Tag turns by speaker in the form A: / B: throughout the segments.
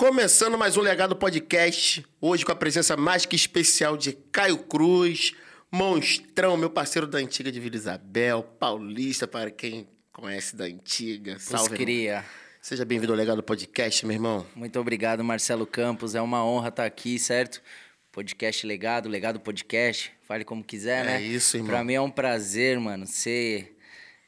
A: Começando mais um Legado Podcast, hoje com a presença mais que especial de Caio Cruz, monstrão, meu parceiro da antiga de Vila Isabel, paulista, para quem conhece da antiga.
B: Salve, cria.
A: Seja bem-vindo ao Legado Podcast, meu irmão.
B: Muito obrigado, Marcelo Campos. É uma honra estar aqui, certo? Podcast Legado, Legado Podcast, fale como quiser,
A: é
B: né?
A: É isso, irmão.
B: Pra mim é um prazer, mano, você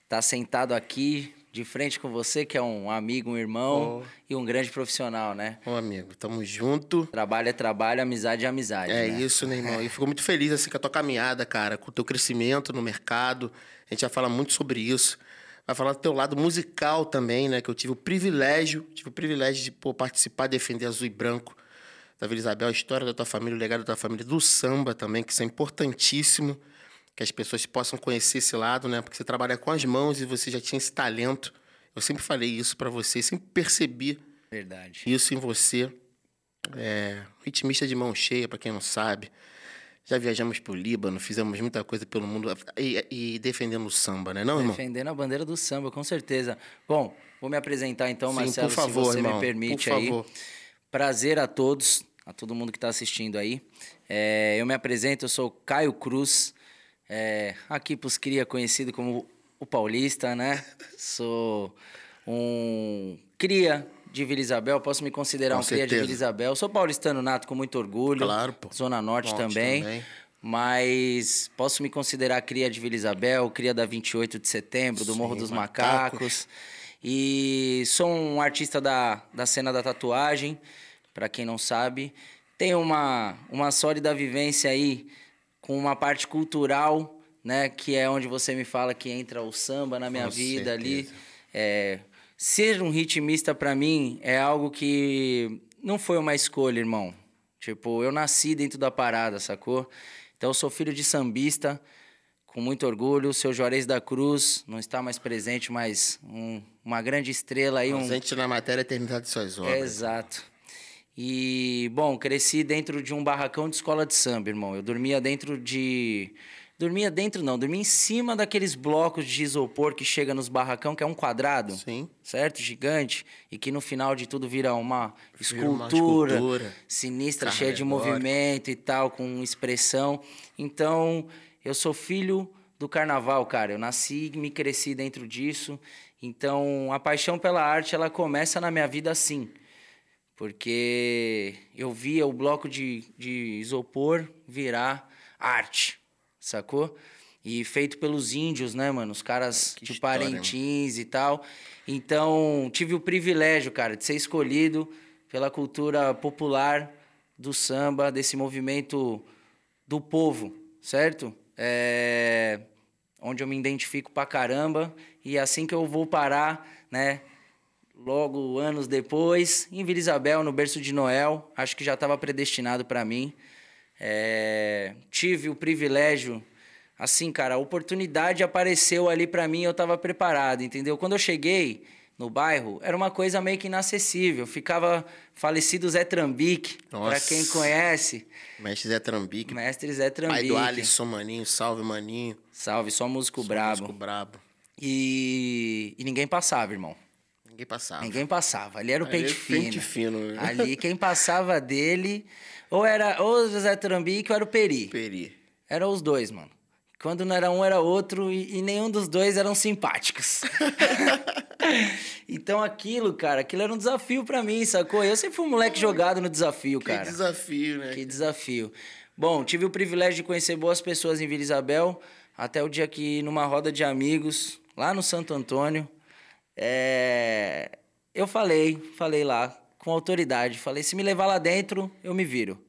B: tá sentado aqui de frente com você, que é um amigo, um irmão oh. e um grande profissional, né?
A: Ô, amigo, tamo junto.
B: Trabalho é trabalho, amizade é amizade.
A: É
B: né?
A: isso, né, irmão? E fico muito feliz assim com a tua caminhada, cara, com o teu crescimento no mercado. A gente vai falar muito sobre isso. Vai falar do teu lado musical também, né? Que eu tive o privilégio, tive o privilégio de pô, participar, defender azul e branco da Vila Isabel, a história da tua família, o legado da tua família, do samba também, que isso é importantíssimo que as pessoas possam conhecer esse lado, né? Porque você trabalha com as mãos e você já tinha esse talento. Eu sempre falei isso para você, sempre percebi
B: Verdade.
A: isso em você. É, ritmista de mão cheia, para quem não sabe. Já viajamos pro Líbano, fizemos muita coisa pelo mundo e, e defendendo o samba, né, não,
B: irmão? Defendendo a bandeira do samba, com certeza. Bom, vou me apresentar então, Sim, Marcelo, por favor, se você irmão, me permite por aí. Favor. Prazer a todos, a todo mundo que está assistindo aí. É, eu me apresento, eu sou Caio Cruz, é, aqui pros cria conhecido como o paulista, né? Sou um cria de Vila Isabel, posso me considerar com um certeza. cria de Vila Isabel. Sou paulistano nato com muito orgulho.
A: Claro, pô.
B: Zona Norte, Norte também. também. Mas posso me considerar cria de Vila Isabel, cria da 28 de setembro, do Sim, Morro dos Macacos. Macacos. E sou um artista da, da cena da tatuagem, para quem não sabe. Tenho uma, uma sólida vivência aí com uma parte cultural, né? Que é onde você me fala que entra o samba na minha Com vida certeza. ali. É, ser um ritmista para mim é algo que não foi uma escolha, irmão. Tipo, eu nasci dentro da parada, sacou? Então eu sou filho de sambista, com muito orgulho. O seu Juarez da Cruz não está mais presente, mas um, uma grande estrela aí.
A: Presente
B: um...
A: na matéria eternidade de suas obras.
B: Exato. E, bom, cresci dentro de um barracão de escola de samba, irmão. Eu dormia dentro de. Dormia dentro, não, dormia em cima daqueles blocos de isopor que chega nos barracão, que é um quadrado.
A: Sim.
B: Certo? Gigante. E que no final de tudo vira uma escultura, uma escultura sinistra, cheia de movimento e tal, com expressão. Então, eu sou filho do carnaval, cara. Eu nasci e me cresci dentro disso. Então, a paixão pela arte, ela começa na minha vida assim porque eu via o bloco de, de isopor virar arte, sacou? E feito pelos índios, né, mano? Os caras que de história, Parintins mano. e tal. Então, tive o privilégio, cara, de ser escolhido pela cultura popular do samba, desse movimento do povo, certo? É... Onde eu me identifico pra caramba. E assim que eu vou parar, né? Logo anos depois, em Vila Isabel, no berço de Noel. Acho que já estava predestinado para mim. É, tive o privilégio, assim, cara, a oportunidade apareceu ali para mim, eu estava preparado, entendeu? Quando eu cheguei no bairro, era uma coisa meio que inacessível. Ficava falecido Zé Trambique, para quem conhece.
A: Mestre Zé Trambique.
B: Mestre Zé Trambique.
A: Pai do Alisson Maninho, salve Maninho.
B: Salve, só músico só brabo.
A: Músico brabo.
B: E, e ninguém passava, irmão.
A: Ninguém passava.
B: Ninguém passava. Ali era o pente fino.
A: Pente fino.
B: Né? Ali, quem passava dele, ou era ou o José Trambique ou era o Peri.
A: Peri.
B: Eram os dois, mano. Quando não era um, era outro, e, e nenhum dos dois eram simpáticos. então aquilo, cara, aquilo era um desafio para mim, sacou? Eu sempre fui um moleque jogado no desafio,
A: que
B: cara.
A: Que desafio, né?
B: Que desafio. Bom, tive o privilégio de conhecer boas pessoas em Vila Isabel, até o dia que, numa roda de amigos, lá no Santo Antônio, é... Eu falei, falei lá, com autoridade. Falei, se me levar lá dentro, eu me viro.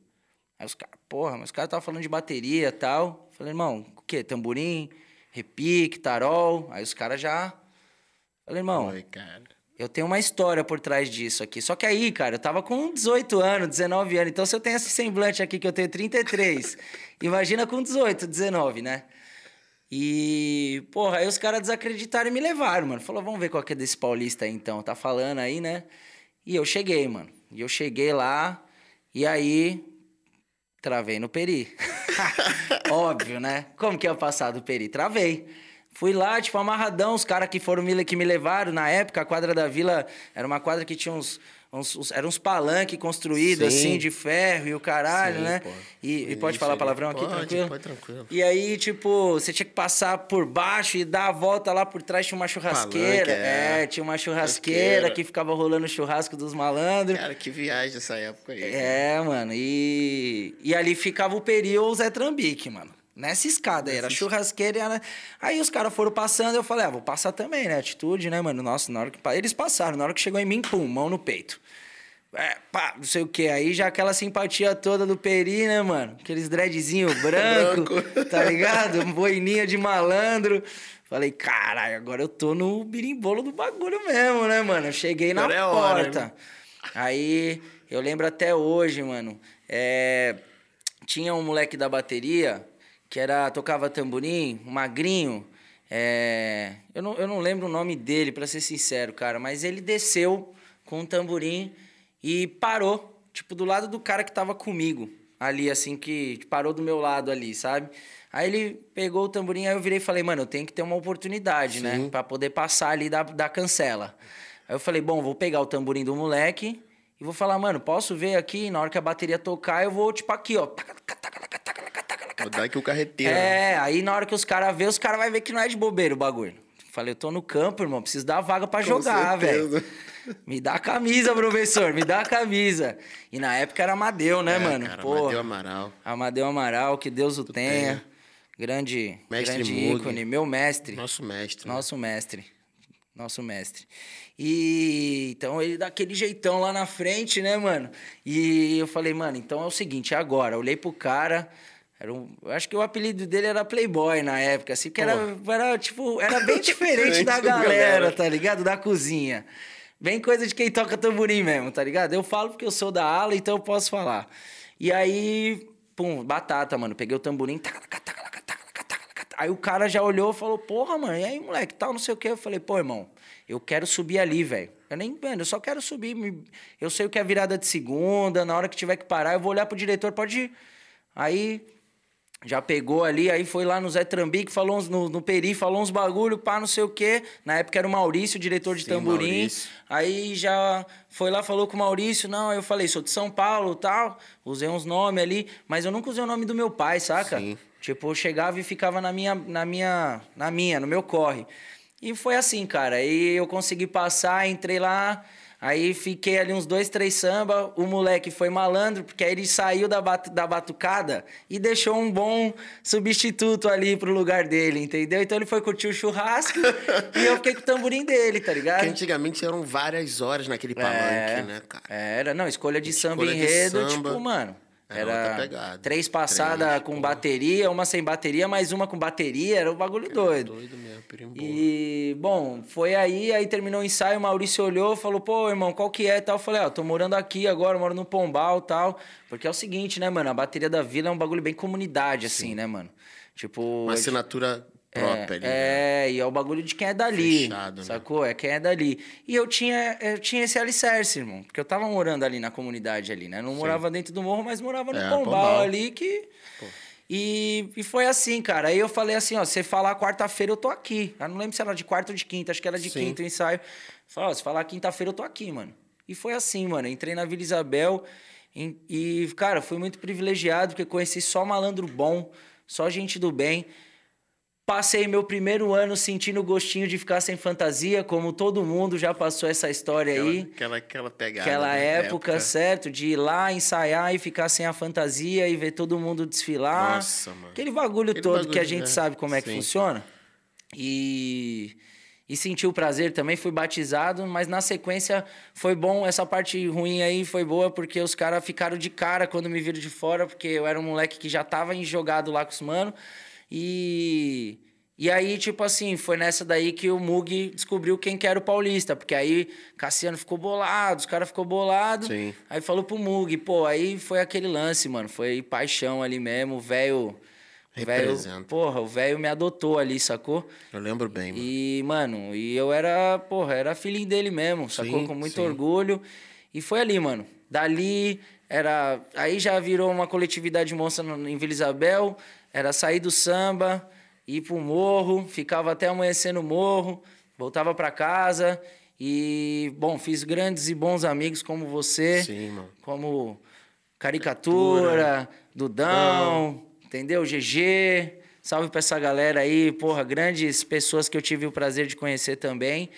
B: Aí os caras, porra, mas os caras estavam falando de bateria e tal. Falei, irmão, o quê? Tamborim, repique, tarol. Aí os caras já. Falei, irmão.
A: Oi, cara.
B: Eu tenho uma história por trás disso aqui. Só que aí, cara, eu tava com 18 anos, 19 anos. Então, se eu tenho esse semblante aqui que eu tenho 33, imagina com 18, 19, né? E, porra, aí os caras desacreditaram e me levaram, mano. Falou, vamos ver qual que é desse paulista aí então. Tá falando aí, né? E eu cheguei, mano. E eu cheguei lá, e aí. Travei no Peri. Óbvio, né? Como que ia passar do Peri? Travei. Fui lá, tipo, amarradão, os caras que foram que me levaram na época, a quadra da vila era uma quadra que tinha uns. Uns, uns eram uns palanques construídos,
A: Sim.
B: assim, de ferro e o caralho,
A: Sim,
B: né?
A: pô.
B: E, e pode falar palavrão aqui,
A: Pode,
B: tranquilo?
A: pode, tranquilo.
B: E aí, tipo, você tinha que passar por baixo e dar a volta lá por trás, tinha uma churrasqueira.
A: Palanque, é.
B: é. tinha uma churrasqueira
A: Churrasqueira.
B: que ficava rolando o churrasco dos malandros.
A: Cara, que viagem essa época aí.
B: É, mano. E, e ali ficava o Peri ou o Zé Trambique, mano. Nessa escada aí, era churrasqueira e era... Aí os caras foram passando, eu falei, ah, vou passar também, né? Atitude, né, mano? Nossa, na hora que... Eles passaram, na hora que chegou em mim, pum, mão no peito. É, pá, não sei o que. Aí já aquela simpatia toda do Peri, né, mano? Aqueles dreadzinho branco, tá ligado? Boininha de malandro. Falei, caralho, agora eu tô no birimbolo do bagulho mesmo, né, mano? Eu cheguei na
A: é hora,
B: porta.
A: né?
B: Aí, eu lembro até hoje, mano. é, tinha um moleque da bateria que era tocava tamborim, magrinho. é, eu, não, eu não lembro o nome dele, pra ser sincero, cara. Mas ele desceu com um tamborim e parou, tipo, do lado do cara que tava comigo. Ali, assim, que parou do meu lado ali, sabe? Aí ele pegou o tamborim, aí eu virei e falei, mano, eu tenho que ter uma oportunidade, né?
A: Sim.
B: Pra poder passar ali da, da cancela. Aí eu falei, bom, vou pegar o tamborim do moleque e vou falar, mano, posso ver aqui? Na hora que a bateria tocar, eu vou, tipo, aqui, ó. taca, taca, taca, taca,
A: aqui o carreteiro.
B: é, aí na hora que os caras vê, os caras vão ver que não é de bobeira o bagulho. Falei, eu tô no campo, irmão, preciso dar vaga pra
A: Com
B: jogar, velho. Me dá a camisa, professor, me dá a camisa. E na época era Amadeu, né,
A: É,
B: mano?
A: Cara,
B: Pô,
A: Amadeu Amaral.
B: Amadeu Amaral, que Deus o tenha.
A: tenha.
B: Grande,
A: Mestre
B: grande ícone, meu mestre.
A: Nosso mestre. né?
B: Nosso mestre. Nosso mestre. E então ele daquele jeitão lá na frente, né, mano? E eu falei, mano, então é o seguinte, é agora. Olhei pro cara. Era um, acho que o apelido dele era Playboy na época, assim, porque era, era, tipo, era bem diferente da galera, tá ligado? Da cozinha. Bem coisa de quem toca tamborim mesmo, tá ligado? Eu falo porque eu sou da ala, então eu posso falar. E aí, pum, batata, mano. Peguei o tamborim, tacalaca, tacalaca, tacalaca, tacalaca. Aí o cara já olhou e falou, porra, mano, e aí, moleque, tal, não sei o quê. Eu falei, pô, irmão, eu quero subir ali, velho. Eu nem, mano, eu só quero subir. Eu sei o que é virada de segunda, na hora que tiver que parar, eu vou olhar pro diretor, pode ir. Aí já pegou ali, aí foi lá no Zé Trambique, falou uns, no, no Peri, falou uns bagulho, pá, não sei o quê. Na época era o Maurício, diretor de
A: Sim,
B: tamborim.
A: Maurício.
B: Aí já foi lá, falou com o Maurício, não, eu falei, sou de São Paulo tal, usei uns nomes ali, mas eu nunca usei o nome do meu pai, saca?
A: Sim.
B: Tipo, eu chegava e ficava na minha, na minha, na minha, no meu corre. E foi assim, cara. Aí eu consegui passar, entrei lá, aí fiquei ali uns dois, três samba. O moleque foi malandro, porque aí ele saiu da, batu, da batucada e deixou um bom substituto ali pro lugar dele, entendeu? Então ele foi curtir o churrasco e eu fiquei com o tamborim dele, tá ligado?
A: Porque antigamente eram várias horas naquele palanque, né, cara?
B: Era, não, escolha de samba
A: Escolha de
B: enredo,
A: samba.
B: tipo, mano.
A: Era
B: Era três passadas com
A: pô.
B: bateria, uma sem bateria, mais uma com bateria, era um bagulho doido.
A: Doido mesmo, perimbolo.
B: E, bom, foi aí, aí terminou o ensaio, o Maurício olhou, falou, pô, irmão, qual que é e tal? Eu falei, ó, tô morando aqui agora, moro no Pombal e tal. Porque é o seguinte, né, mano, a bateria da vila é um bagulho bem comunidade, assim, né, mano? Tipo...
A: Uma assinatura própria ali. né?
B: é, e é o bagulho de quem é dali.
A: Fechado, né?
B: sacou? É quem é dali. E eu tinha, eu tinha esse alicerce, irmão. Porque eu tava morando ali na comunidade ali, né? Não morava dentro do morro, mas morava no
A: É,
B: Pombal,
A: Pombal.
B: ali que. E, e foi assim, cara. Aí eu falei assim, ó, você falar quarta-feira eu tô aqui. Eu não lembro se era de quarta ou de quinta, acho que era de
A: Sim.
B: quinta o ensaio. Falei, ó, se falar quinta-feira eu tô aqui, mano. E foi assim, mano. Entrei na Vila Isabel em- e, cara, fui muito privilegiado porque conheci só malandro bom, só gente do bem. Passei meu primeiro ano sentindo o gostinho de ficar sem fantasia, como todo mundo já passou essa história
A: Aquela,
B: aí.
A: aquela, aquela pegada.
B: Aquela
A: né?
B: época, certo? De ir lá ensaiar e ficar sem a fantasia e ver todo mundo desfilar.
A: Nossa, mano.
B: Aquele bagulho
A: Aquele
B: todo
A: bagulho,
B: que a gente
A: né?
B: sabe como é que
A: Sim.
B: funciona. E, e senti o prazer também, fui batizado, mas na sequência foi bom. Essa parte ruim aí foi boa, porque os caras ficaram de cara quando me viram de fora, porque eu era um moleque que já tava jogado lá com os mano. E. E aí, tipo assim, foi nessa daí que o Mug descobriu quem que era o paulista. Porque aí Cassiano ficou bolado, os caras ficou bolado.
A: Sim.
B: Aí falou pro Mug, pô, aí foi aquele lance, mano. Foi paixão ali mesmo, o velho.
A: Representa.
B: Porra, o velho me adotou ali, sacou?
A: Eu lembro bem, mano.
B: E, mano, e eu era, porra, era filhinho dele mesmo, sacou?
A: Sim,
B: Com muito
A: sim.
B: orgulho. E foi ali, mano. Dali, era. Aí já virou uma coletividade monstra em Vila Isabel. Era sair do samba, ir pro morro, ficava até amanhecer no morro, voltava para casa e, bom, fiz grandes e bons amigos como você,
A: Sim, mano.
B: como Caricatura, Dudão, entendeu? GG. Salve pra essa galera aí, porra, grandes pessoas que eu tive o prazer de conhecer também.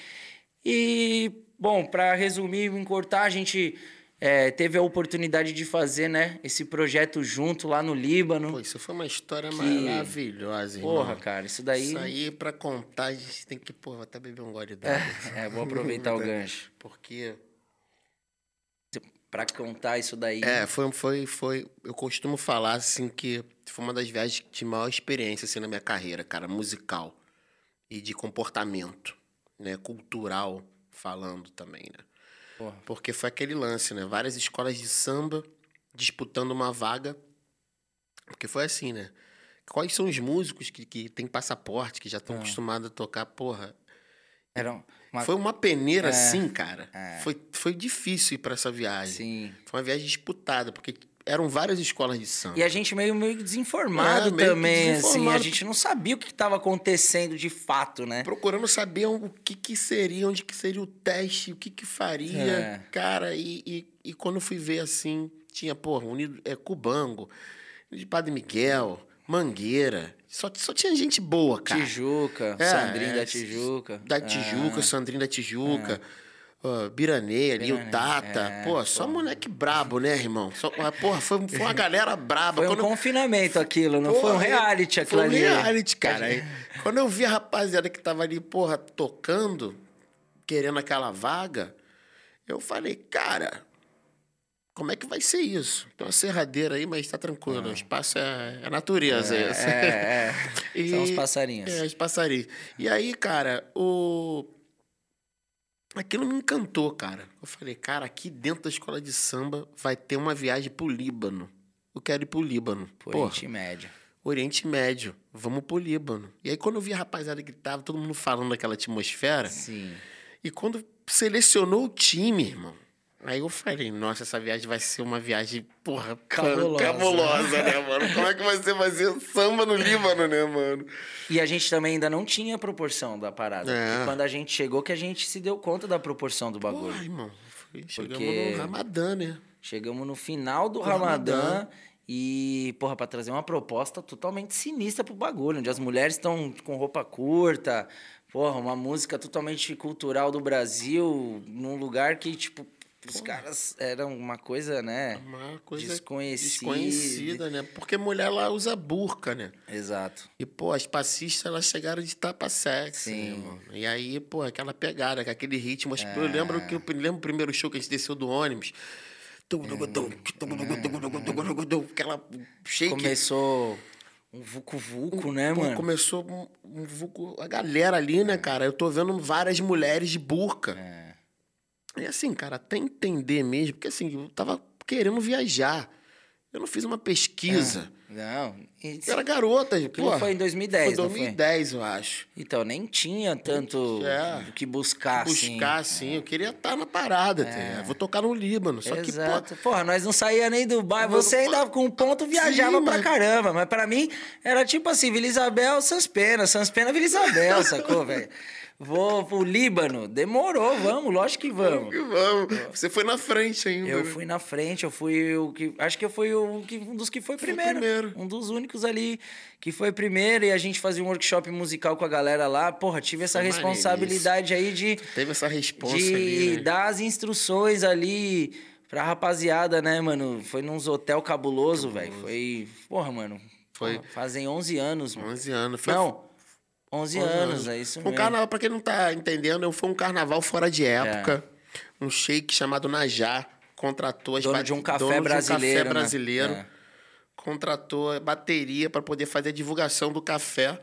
B: E, bom, para resumir e encurtar, a gente é, teve a oportunidade de fazer, né, esse projeto junto lá no Líbano.
A: Pô, isso foi uma história
B: Que-
A: maravilhosa, irmão.
B: Porra, cara, isso daí.
A: Isso aí, pra contar, a gente tem que, porra, até beber um gole d'água.
B: É, vou aproveitar o gancho.
A: Porque,
B: Pra contar isso daí.
A: é, foi, foi, foi... Eu costumo falar, assim, que foi uma das viagens de maior experiência, assim, na minha carreira, cara, musical. E de comportamento, né? Cultural, falando também, né?
B: Porra.
A: Porque foi aquele lance, né? Várias escolas de samba disputando uma vaga. Porque foi assim, né? Quais são os músicos que, que têm passaporte, que já estão
B: Ah.
A: acostumados a tocar? Porra,
B: Era uma...
A: foi uma peneira
B: É,
A: assim, cara.
B: é.
A: Foi, foi difícil ir pra essa viagem.
B: Sim.
A: Foi uma viagem disputada, porque eram várias escolas de samba.
B: E a gente meio, meio desinformado
A: É, meio
B: também, assim. A
A: desinformado.
B: gente não sabia o que estava acontecendo de fato, né?
A: Procurando saber o que, que seria, onde que seria o teste, o que que faria,
B: É.
A: cara. E, e, e quando fui ver assim, tinha, porra, Unido, é, Cubango, de Padre Miguel, Mangueira. Só, só tinha gente boa, cara.
B: Tijuca,
A: É,
B: Sandrinho
A: é,
B: da Tijuca.
A: Da Tijuca,
B: Ah,
A: Sandrinho da Tijuca. Ó, Biranê ali, o
B: Biranê,
A: Tata.
B: é,
A: pô, só moleque brabo, né, irmão? Só, ah, porra, foi, foi uma galera braba.
B: Foi um
A: Quando
B: confinamento aquilo, não foi um
A: Porra,
B: reality aquilo
A: Foi um
B: ali.
A: reality, cara. Aí, Quando eu vi a rapaziada que tava ali, porra, tocando, querendo aquela vaga, eu falei, cara, como é que vai ser isso? Tem uma serradeira aí, mas tá tranquilo. O espaço é, é natureza.
B: É, é, é. São os
A: E-
B: passarinhos.
A: É, os passarinhos. E aí, cara, o... Aquilo me encantou, cara. Eu falei, cara, aqui dentro da escola de samba vai ter uma viagem pro Líbano. Eu quero ir pro Líbano. Porra,
B: Oriente Médio.
A: Oriente Médio, vamos pro Líbano. E aí, quando eu vi a rapaziada gritar, todo mundo falando daquela atmosfera,
B: Sim.
A: e quando selecionou o time, irmão, aí eu falei, nossa, essa viagem vai ser uma viagem, porra,
B: Cabulosa.
A: cabulosa, né, mano? Como é que vai ser samba no Líbano, né, mano?
B: E a gente também ainda não tinha proporção da parada.
A: É.
B: E quando a gente chegou, que a gente se deu conta da proporção do bagulho.
A: Irmão, foi- chegamos
B: Porque-
A: no Ramadã, né?
B: Chegamos no final do
A: Do
B: Ramadã.
A: Ramadã.
B: E, porra, pra trazer uma proposta totalmente sinistra pro bagulho, onde as mulheres estão com roupa curta, porra, uma música totalmente cultural do Brasil, num lugar que, tipo, os caras eram uma coisa, né?
A: Uma coisa
B: Desconhecida.
A: desconhecida, né? Porque mulher lá usa burca, né?
B: Exato.
A: E, pô, as passistas, elas chegaram de tapa sexy,
B: Sim.
A: né, mano? E aí, pô, aquela pegada, aquele ritmo.
B: É.
A: Eu lembro que eu lembro o primeiro show que a gente desceu do ônibus. Aquela shake.
B: Começou um vucu-vucu, né,
A: Pô,
B: mano?
A: Começou um, um vulco- a galera ali, né, cara? Eu tô vendo várias mulheres de burca.
B: É.
A: E assim, cara, até entender mesmo, porque assim, eu tava querendo viajar. Eu não fiz uma pesquisa.
B: Não. e-
A: Eu era garota, pô.
B: É. foi em 2010,
A: Foi
B: não foi?
A: 2010, eu acho.
B: Então, nem tinha tanto
A: É.
B: o que buscar, assim.
A: Buscar, assim. Eu queria estar na parada. tá? Vou tocar no Líbano. Só que,
B: Exato.
A: pô.
B: Porra, nós não saía nem do bairro. Você ainda com ponto viajava
A: Sim,
B: pra
A: mas-
B: caramba. Mas pra mim era tipo assim: Vila Isabel, Sanspena. Sanspena, Vila Isabel, sacou, velho? Vou pro Líbano. Demorou, vamos, lógico que vamos.
A: Vamos. Você foi na frente ainda.
B: Eu
A: né?
B: fui na frente, eu fui o que. Acho que eu fui o que, um dos que foi primeiro.
A: primeiro.
B: Um dos únicos ali que foi primeiro. E a gente fazia um workshop musical com a galera lá. Porra, tive essa
A: Foi
B: responsabilidade aí de
A: Teve essa responsa
B: de
A: ali, né?
B: dar as instruções ali pra rapaziada, né, mano? Foi nos hotel cabuloso, velho. Foi, porra, mano.
A: Foi-
B: porra, fazem 11 anos, mano.
A: 11 anos. Foi,
B: Não, 11 anos, é isso
A: Um
B: mesmo.
A: carnaval, pra quem não tá entendendo, foi um carnaval fora de época. Um shake chamado Najá contratou as
B: Dono de um café
A: dono de um
B: brasileiro,
A: café
B: né?
A: brasileiro.
B: É.
A: Contratou a bateria pra poder fazer a divulgação do café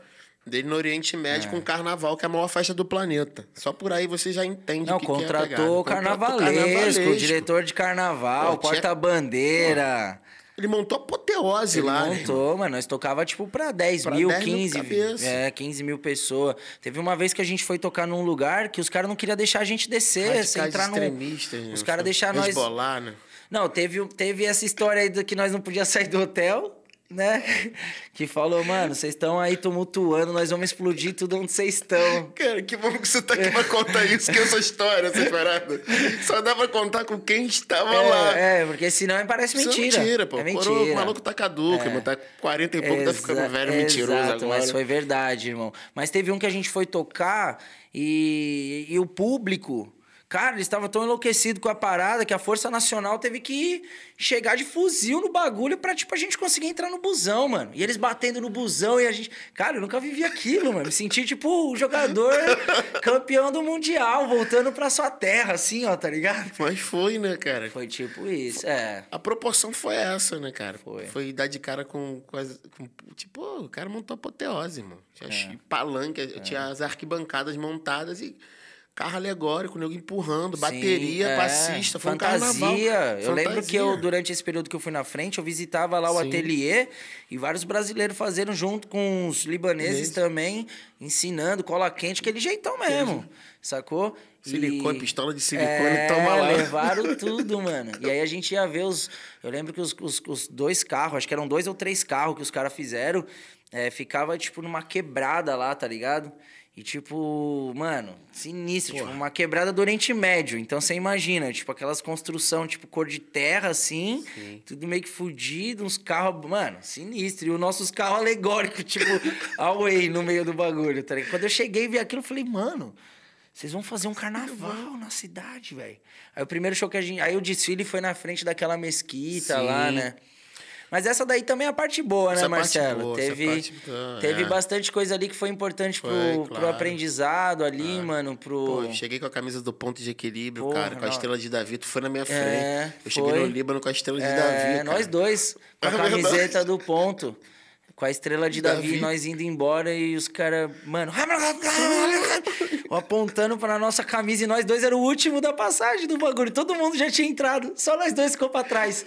A: dele no Oriente Médio com o carnaval, que é a maior festa do planeta. Só por aí você já entende
B: Não,
A: o que que é
B: contratou o
A: Contratou
B: carnavalesco, o diretor de carnaval, porta-bandeira.
A: Ele montou apoteose
B: Ele
A: lá, né?
B: montou, mano. Nós tocava, tipo, pra 10
A: Pra
B: mil,
A: 10 mil
B: 15.
A: cabeça.
B: é, 15 mil pessoas. Teve uma vez que a gente foi tocar num lugar que os caras não queriam deixar a gente descer, sem entrar no.
A: né?
B: Os caras deixaram nós.
A: Hezbollah, né?
B: Não, teve, teve essa história aí do que nós não podíamos sair do hotel. Né? Que falou, mano, vocês estão aí tumultuando, nós vamos explodir tudo onde vocês estão.
A: Cara, que bom que você tá aqui pra contar isso, que essa história, essa parada. Só dá pra contar com quem estava
B: é,
A: lá.
B: É, porque senão parece mentira.
A: Isso é mentira, pô.
B: É mentira.
A: O maluco tá caduco, é. irmão. Tá 40 e pouco, Exa tá ficando velho, mentiroso exato, agora.
B: Mas foi verdade, irmão. Mas teve um que a gente foi tocar e, e o público Cara, eles estavam tão enlouquecidos com a parada que a Força Nacional teve que chegar de fuzil no bagulho pra, tipo, a gente conseguir entrar no busão, mano. E eles batendo no busão e a gente. Cara, eu nunca vivi aquilo, mano. Me senti, tipo, o jogador campeão do Mundial, voltando pra sua terra, assim, ó, tá ligado?
A: Mas foi, né, cara?
B: Foi tipo isso, é.
A: A proporção foi essa, né, cara?
B: Foi.
A: Foi dar de cara com. com, as, com tipo, o cara montou apoteose, mano. Tinha é. palanque, é. tinha as arquibancadas montadas e carro alegórico, nego empurrando, Sim, bateria, é, passista, foi
B: fantasia.
A: um carnaval.
B: Eu
A: fantasia.
B: lembro que eu, durante esse período que eu fui na frente, eu visitava lá o Sim. ateliê e vários brasileiros fazendo junto com os libaneses também, ensinando cola quente, aquele jeitão mesmo, sacou?
A: Silicone, e... pistola de silicone, é,
B: toma lá. levaram tudo, mano. E aí a gente ia ver os... Eu lembro que os, os, os dois carros, acho que eram dois ou três carros que os caras fizeram, é, ficava, tipo, numa quebrada lá, tá ligado? E, tipo, mano, sinistro. Tipo, uma quebrada do Oriente Médio. Então, você imagina, tipo, aquelas construção, tipo, cor de terra, assim. Sim. Tudo meio que fudido, uns carros... Mano, sinistro. E os nossos carros alegóricos, tipo, away no meio do bagulho, tá ligado? Quando eu cheguei e vi aquilo, eu falei, mano... Vocês vão fazer um carnaval na cidade, velho. Aí o primeiro show que a gente... Aí o desfile foi na frente daquela mesquita Sim. lá, né? Mas essa daí também é a parte boa, né, essa né, Marcelo? Boa, teve parte, teve é. bastante coisa ali que foi importante foi, pro, claro. pro aprendizado ali, é. mano, pro...
A: Pô, cheguei com a camisa do ponto de equilíbrio, Porra, cara, com a não. estrela de Davi. Tu foi na minha é, frente. É, eu cheguei no Líbano com a estrela de é, Davi, cara.
B: nós dois, com a é camiseta do ponto. Com a estrela de Davi, Davi, nós indo embora e os caras, mano, apontando pra nossa camisa e nós dois era o último da passagem do bagulho. Todo mundo já tinha entrado, só nós dois ficou pra trás.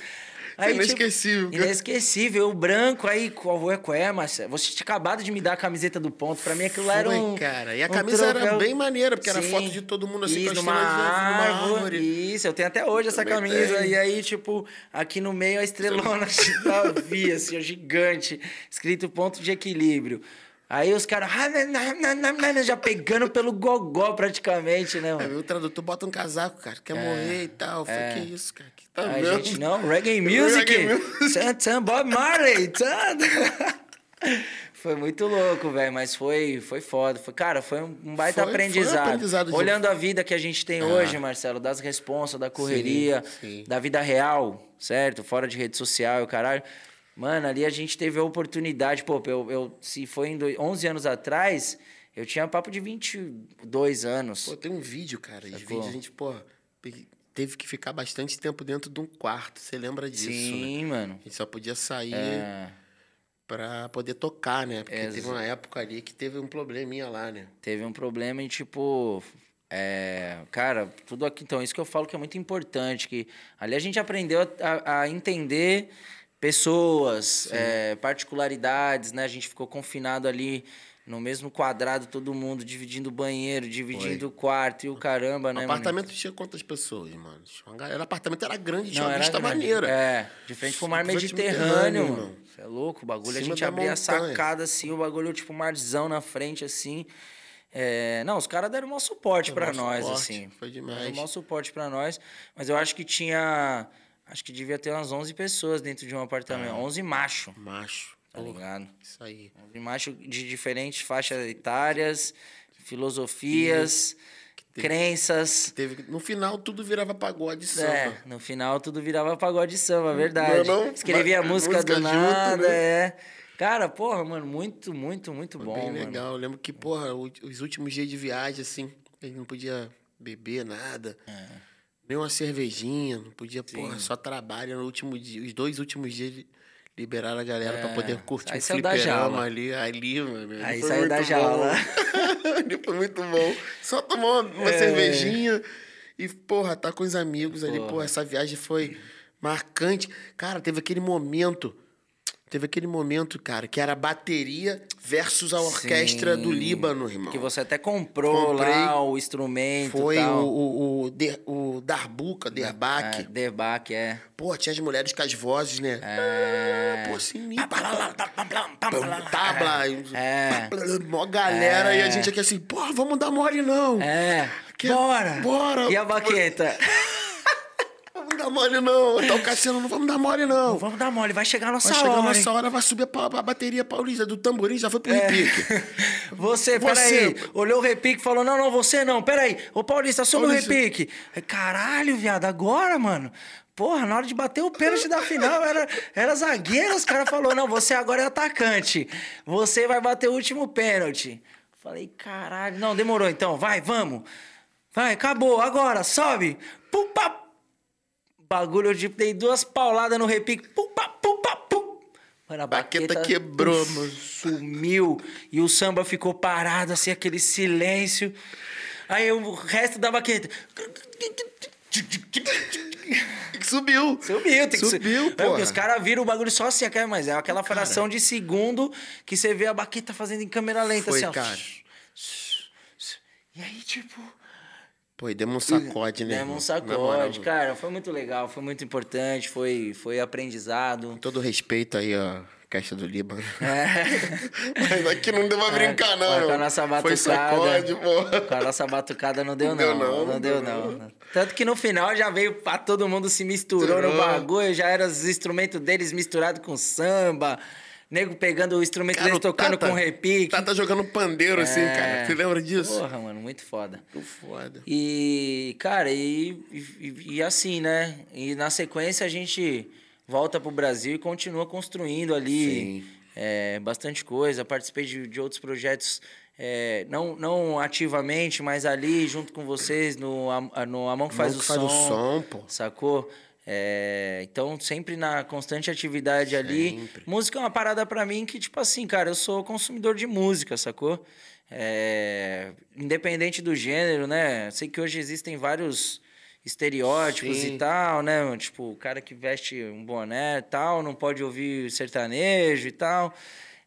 A: Aí, inesquecível.
B: Tipo, inesquecível. O branco aí, qual é, qual é, Marcelo? Você tinha acabado de me dar a camiseta do ponto. Pra mim aquilo era um.
A: cara. E a um camisa troféu. era bem maneira, porque Sim. era foto de todo mundo assim,
B: Isso, numa, árvore. Isso, eu tenho até hoje essa Também camisa. Tem. E aí, tipo, aqui no meio a estrelona de Davi, assim, gigante, escrito ponto de equilíbrio. Aí os caras já pegando pelo gogó praticamente, né, mano?
A: Aí o tradutor bota um casaco, cara, quer é, morrer e tal. É. que isso, cara? Que tá
B: a gente não, reggae music. Reggae music. Bob Marley. Foi muito louco, velho, mas foi, foi foda. Foi, cara, foi um baita foi, aprendizado. Foi um aprendizado de... Olhando a vida que a gente tem ah. hoje, Marcelo, das responsas, da correria, sim, sim. da vida real, certo? Fora de rede social e o caralho. Mano, ali a gente teve a oportunidade, pô, eu, eu se foi em dois, 11 anos atrás, eu tinha papo de 22 anos.
A: Pô, tem um vídeo, cara, de vídeo a gente, pô, teve que ficar bastante tempo dentro de um quarto, você lembra disso,
B: Sim,
A: né?
B: mano.
A: A gente só podia sair é... pra poder tocar, né? Porque teve uma época ali que teve um probleminha lá, né?
B: Teve um problema e, tipo, é, cara, tudo aqui. Então, isso que eu falo que é muito importante. Que ali a gente aprendeu a, a entender pessoas, é, particularidades, né? A gente ficou confinado ali no mesmo quadrado, todo mundo dividindo o banheiro, dividindo o quarto e o caramba, né?
A: O apartamento mano? tinha quantas pessoas, mano? O apartamento era grande, tinha Não, uma vista grande. maneira.
B: É, de frente pro mar Mediterrâneo, mano. Você é louco, o bagulho. a gente abria a sacada assim, o bagulho, tipo, marzão na frente, assim. É, não, os caras deram um suporte para nós, suporte, assim.
A: Foi demais.
B: Deram um suporte para nós, mas eu acho que tinha Acho que devia ter umas 11 pessoas dentro de um apartamento. É. 11 macho.
A: Macho.
B: Tá ligado?
A: Isso aí.
B: 11 macho de diferentes faixas etárias, filosofias, teve, crenças.
A: Teve, no final tudo virava pagode samba. É,
B: no final tudo virava pagode samba, verdade. Não, não, Escrevia música, música do nada, junto, né? é. Cara, porra, mano, muito, muito, muito Foi bom. Bem
A: mano. legal. Eu lembro que, porra, os últimos dias de viagem, assim, gente não podia beber nada. É nem uma cervejinha, não podia, Sim. porra, só trabalho no último dia, os dois últimos dias liberaram a galera é, pra poder curtir o fliperama ali, ali, mano.
B: Aí saiu da jaula.
A: ali foi muito bom. Só tomou uma é. cervejinha e, porra, tá com os amigos porra. ali, porra, essa viagem foi marcante. Cara, teve aquele momento Teve aquele momento, cara, que era a bateria versus a orquestra
B: Sim,
A: do Líbano, irmão.
B: Que você até comprou
A: Comprei.
B: lá o instrumento
A: Foi
B: tal.
A: o, o, o, o Darbuka,
B: É,
A: Derbak.
B: Derbac, é.
A: Pô, tinha as mulheres com as vozes, né?
B: É.
A: Pô, sinistro. Tabla.
B: É.
A: Mó galera. E a gente aqui assim, pô, vamos dar mole não.
B: É.
A: Que-
B: Bora!
A: bora.
B: E a baqueta?
A: Vamos dar mole não. Tá o Cassiano, não vamos dar mole não.
B: Vamos dar mole, vai chegar a nossa
A: Vai chegar
B: hora.
A: nossa hora, vai subir a, a bateria paulista do tamborim, já foi pro
B: É.
A: repique.
B: Você,
A: Você.
B: peraí. Olhou o repique e falou: não, não, você não, peraí. Ô Paulista, assume o repique. Caralho, viado, agora, mano. Porra, na hora de bater o pênalti da final, era, era zagueiro, os caras falaram: não, você agora é atacante. Você vai bater o último pênalti. Falei, caralho. Não, demorou então, vai, vamos. Vai, acabou, agora, sobe. Pum, pá. Bagulho, eu dei duas pauladas no repique. Pum, pá, pum, pá, pum. Mano, a
A: Baqueta
B: baqueta
A: quebrou,
B: puf,
A: mano.
B: Sumiu. E o samba ficou parado, assim, aquele silêncio. Aí o resto da baqueta.
A: Subiu.
B: Subiu, tem que
A: Subiu,
B: É, porque
A: porra.
B: os caras viram o bagulho só assim, mas é aquela fração de segundo que você vê a baqueta fazendo em câmera lenta,
A: Foi,
B: assim, ó.
A: cara.
B: E aí, tipo.
A: Pô, e demos um sacode, né?
B: Demos um sacode, cara. Foi muito legal, foi muito importante, foi, foi aprendizado.
A: Com todo respeito aí, ó, Caixa do Líbano.
B: É.
A: Mas aqui não deu pra brincar, não.
B: Mas com a nossa
A: Foi
B: batucada.
A: sacode, pô.
B: Com a nossa batucada não deu,
A: Não
B: não.
A: deu
B: Não,
A: não, não
B: deu,
A: deu
B: não. Tanto que no final já veio pra todo mundo se misturou no bagulho, já eram os instrumentos deles misturados com samba. Nego pegando o instrumento
A: Cara,
B: deles
A: o
B: tocando
A: Tata-
B: com repique.
A: Tata jogando pandeiro assim,
B: É.
A: cara. Você lembra disso?
B: Porra, mano, muito foda.
A: Muito foda.
B: E, cara, e, e, e assim, né? E na sequência a gente volta pro Brasil e continua construindo ali é, bastante coisa. Participei de, de outros projetos, é, não, não ativamente, mas ali junto com vocês no, no A Mão que Faz,
A: Mão
B: o,
A: que faz
B: som,
A: o som.
B: Sacou? É, então, sempre na constante atividade ali.
A: Sempre.
B: Música é uma parada pra mim que, tipo assim, cara, eu sou consumidor de música, sacou? É, independente do gênero, né? Sei que hoje existem vários estereótipos
A: Sim.
B: e tal, né? Tipo, o cara que veste um boné e tal, não pode ouvir sertanejo e tal.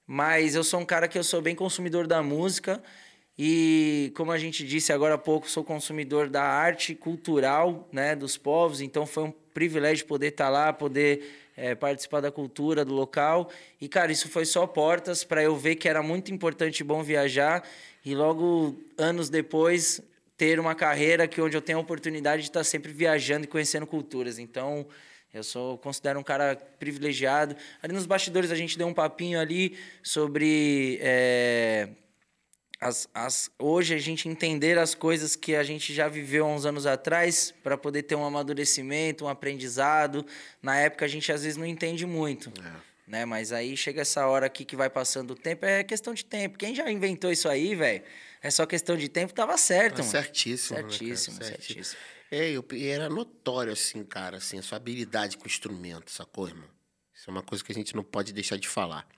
B: Mas eu sou um cara que eu sou bem consumidor da música. E como a gente disse agora há pouco, sou consumidor da arte cultural, né, dos povos. Então foi um privilégio poder estar lá, poder eh, participar da cultura do local. E cara, isso foi só portas para eu ver que era muito importante e bom viajar. E logo anos depois ter uma carreira que onde eu tenho a oportunidade de estar sempre viajando e conhecendo culturas. Então eu sou considero um cara privilegiado. Ali nos bastidores a gente deu um papinho ali sobre eh, as, as, hoje a gente entender as coisas que a gente já viveu há uns anos atrás para poder ter um amadurecimento, um aprendizado. Na época a gente às vezes não entende muito. Né? Mas aí chega essa hora aqui que vai passando o tempo, é questão de tempo. Quem já inventou isso aí, velho, é só questão de tempo, tava certo,
A: Tá
B: mano.
A: certíssimo, né?
B: Certíssimo,
A: Certíssimo.
B: certíssimo.
A: É, eu, e era notório, assim, cara, assim, a sua habilidade com o instrumento, sacou, irmão? Isso é uma coisa que a gente não pode deixar de falar.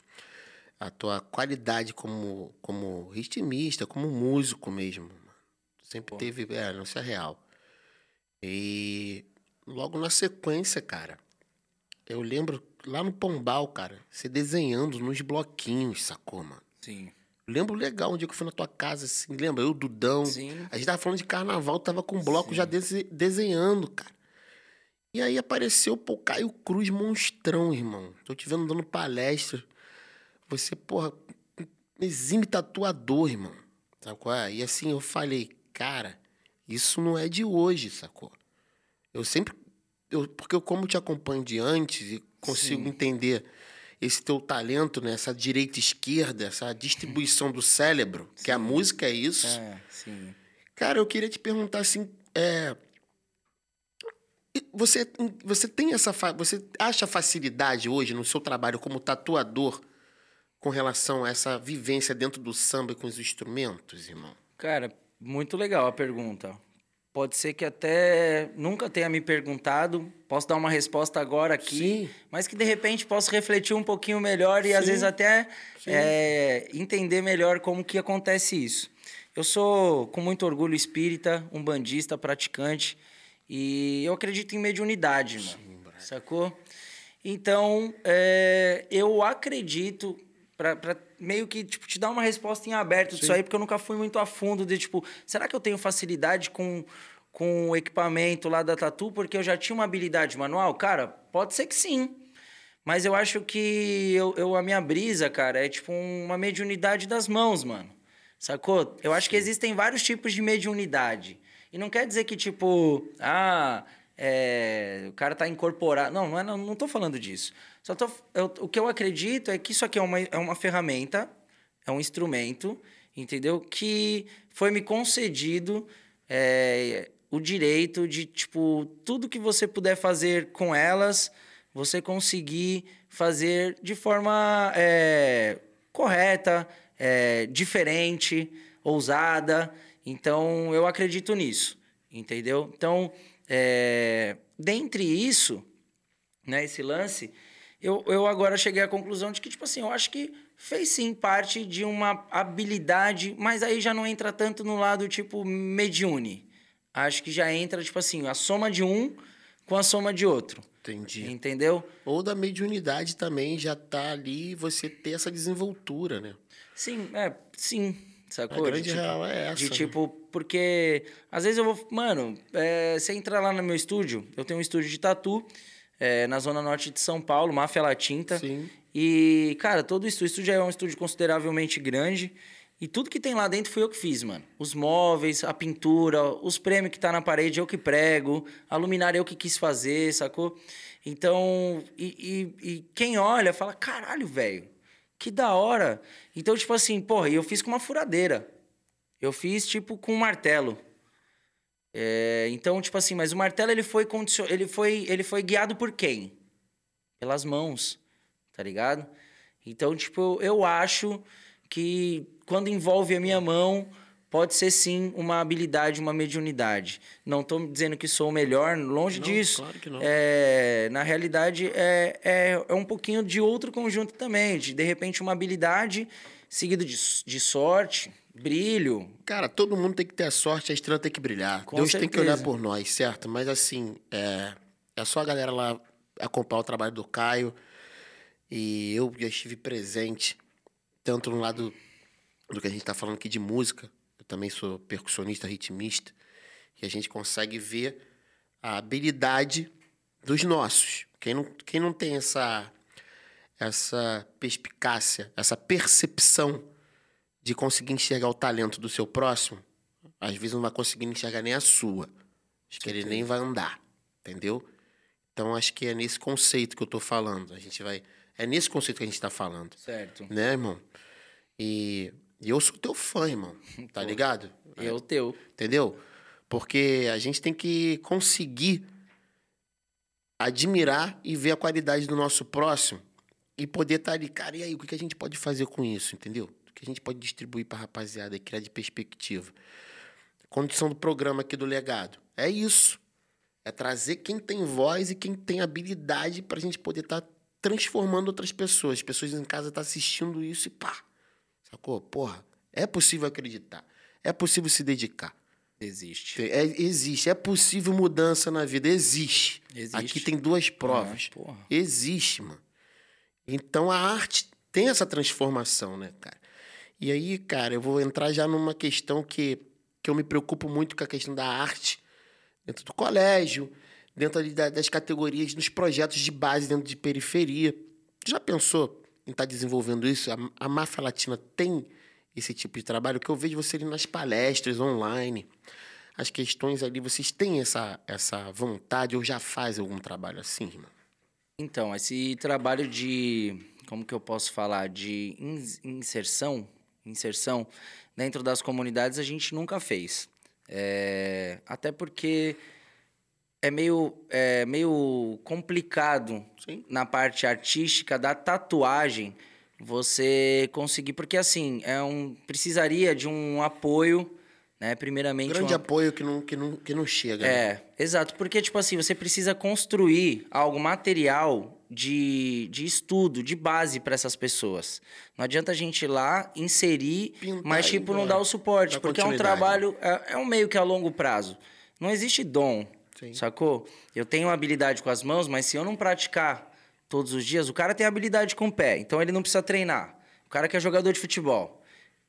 A: A tua qualidade como, como ritmista, como músico mesmo. mano. Sempre teve, é, não é real. E logo na sequência, cara, eu lembro lá no Pombal, cara, você desenhando nos bloquinhos, sacou, mano?
B: Sim.
A: Lembro legal um dia que eu fui na tua casa, assim, lembra? Eu, Dudão.
B: Sim.
A: A gente tava falando de carnaval, tava com um bloco já dese- desenhando, cara. E aí apareceu, pô, Caio Cruz, monstrão, irmão. Tô te vendo dando palestra. Você, porra, exime tatuador, irmão. É? E assim, eu falei, cara, isso não é de hoje, sacou? Eu sempre. Eu, porque eu, como te acompanho de antes e consigo entender esse teu talento, né? Essa direita e esquerda, essa distribuição do cérebro, que a música é isso.
B: É, sim.
A: Cara, eu queria te perguntar assim, é, você, você tem essa, você acha facilidade hoje no seu trabalho como tatuador com relação a essa vivência dentro do samba com os instrumentos, irmão?
B: Cara, muito legal a pergunta. Pode ser que até nunca tenha me perguntado, posso dar uma resposta agora aqui,
A: Sim.
B: mas que de repente posso refletir um pouquinho melhor e às
A: Sim.
B: vezes até é, entender melhor como que acontece isso. Eu sou, com muito orgulho, espírita, um bandista, praticante, e eu acredito em mediunidade, mano. Sacou? Então, é, eu acredito, para meio que tipo, te dar uma resposta em aberto Sim. disso aí, porque eu nunca fui muito a fundo de, tipo, será que eu tenho facilidade com, com o equipamento lá da Tatu porque eu já tinha uma habilidade manual? Cara, pode ser que sim. Mas eu acho que eu, eu, a minha brisa, cara, é tipo uma mediunidade das mãos, mano. Sacou? Eu acho que existem vários tipos de mediunidade. E não quer dizer que, tipo, ah, é, o cara tá incorporado. Não, não, é, não, não tô falando disso. Só tô, eu, o que eu acredito é que isso aqui é uma, é uma ferramenta, é um instrumento, entendeu? Que foi me concedido é, o direito de, tipo, tudo que você puder fazer com elas, você conseguir fazer de forma é, correta, é, diferente, ousada. Então, eu acredito nisso, entendeu? Então, dentre isso, né, esse lance, eu, eu agora cheguei à conclusão de que, tipo assim, eu acho que fez sim parte de uma habilidade, mas aí já não entra tanto no lado, tipo, mediune. Acho que já entra, tipo assim, a soma de um com a soma de outro.
A: Entendi.
B: Entendeu?
A: Ou da mediunidade também já tá ali você ter essa desenvoltura, né?
B: Sim, é, sim. Sacou?
A: A grande de, tipo, real é essa.
B: De né? tipo, porque às vezes eu vou. Mano, é, você entra lá no meu estúdio, eu tenho um estúdio de tatu é, na zona norte de São Paulo, Máfia La Tinta.
A: Sim.
B: E, cara, todo o estúdio, o estúdio é um estúdio consideravelmente grande. E tudo que tem lá dentro fui eu que fiz, mano. Os móveis, a pintura, os prêmios que tá na parede eu que prego, a luminária eu que quis fazer, sacou? Então, e, e, e quem olha fala, caralho, velho, que da hora. Então, tipo assim, porra, e eu fiz com uma furadeira. Eu fiz, tipo, com um martelo. É, então, tipo assim, mas o martelo ele foi, condicion... ele, foi, ele foi guiado por quem? Pelas mãos, tá ligado? Então, tipo, eu acho que quando envolve a minha mão, pode ser sim uma habilidade, uma mediunidade. Não estou dizendo que sou o melhor, longe
A: não,
B: disso.
A: Claro que não.
B: É, na realidade, é, é, é um pouquinho de outro conjunto também, de de repente uma habilidade seguido de, de sorte, brilho.
A: Cara, todo mundo tem que ter a sorte, a estrela tem que brilhar. Com Deus certeza. tem que olhar por nós, certo? Mas assim, é, é só a galera lá acompanhar o trabalho do Caio. E eu já estive presente, tanto no lado do que a gente está falando aqui de música, também sou percussionista, ritmista, e a gente consegue ver a habilidade dos nossos. Quem não, quem não tem essa, essa perspicácia, essa percepção de conseguir enxergar o talento do seu próximo, às vezes não vai conseguir enxergar nem a sua. Acho que ele nem vai andar, entendeu? Então acho que é nesse conceito que eu estou falando. A gente vai. É nesse conceito que a gente está falando.
B: Certo.
A: Né, irmão? E e eu sou teu fã, irmão. Tá ligado?
B: Eu é, teu.
A: Entendeu? Porque a gente tem que conseguir admirar e ver a qualidade do nosso próximo e poder estar tá ali, cara, e aí, o que a gente pode fazer com isso, entendeu? O que a gente pode distribuir pra rapaziada e criar de perspectiva. Condição do programa aqui do legado. É isso. É trazer quem tem voz e quem tem habilidade pra gente poder estar tá transformando outras pessoas. As pessoas em casa estão tá assistindo isso e pá, Sacou? Porra, é possível acreditar. É possível se dedicar.
B: Existe.
A: É, existe. É possível mudança na vida. Existe.
B: Existe.
A: Aqui tem duas provas.
B: É,
A: existe, mano. Então a arte tem essa transformação, né, cara? E aí, cara, eu vou entrar já numa questão que, que eu me preocupo muito com a questão da arte dentro do colégio, dentro das categorias, dos projetos de base dentro de periferia. Já pensou em estar tá desenvolvendo isso? A, a Máfia Latina tem esse tipo de trabalho? que eu vejo você ali nas palestras online, as questões ali, vocês têm essa, essa vontade ou já fazem algum trabalho assim, irmão?
B: Então, esse trabalho de, como que eu posso falar, de inserção, inserção dentro das comunidades a gente nunca fez. É, até porque é meio, é meio complicado
A: Sim.
B: na parte artística da tatuagem você conseguir. Porque, assim, é um, precisaria de um apoio, né? Primeiramente.
A: Grande
B: um,
A: apoio que não, que não, que não chega. Né?
B: É,
A: né?
B: exato. Porque, tipo assim, você precisa construir algo material de, de estudo, de base para essas pessoas. Não adianta a gente ir lá, inserir, Pintar mas, tipo, não dar o suporte. Porque é um trabalho. É, é um meio que a longo prazo. Não existe dom Sim. Sacou? Eu tenho habilidade com as mãos, mas se eu não praticar todos os dias, o cara tem habilidade com o pé, então ele não precisa treinar. O cara que é jogador de futebol,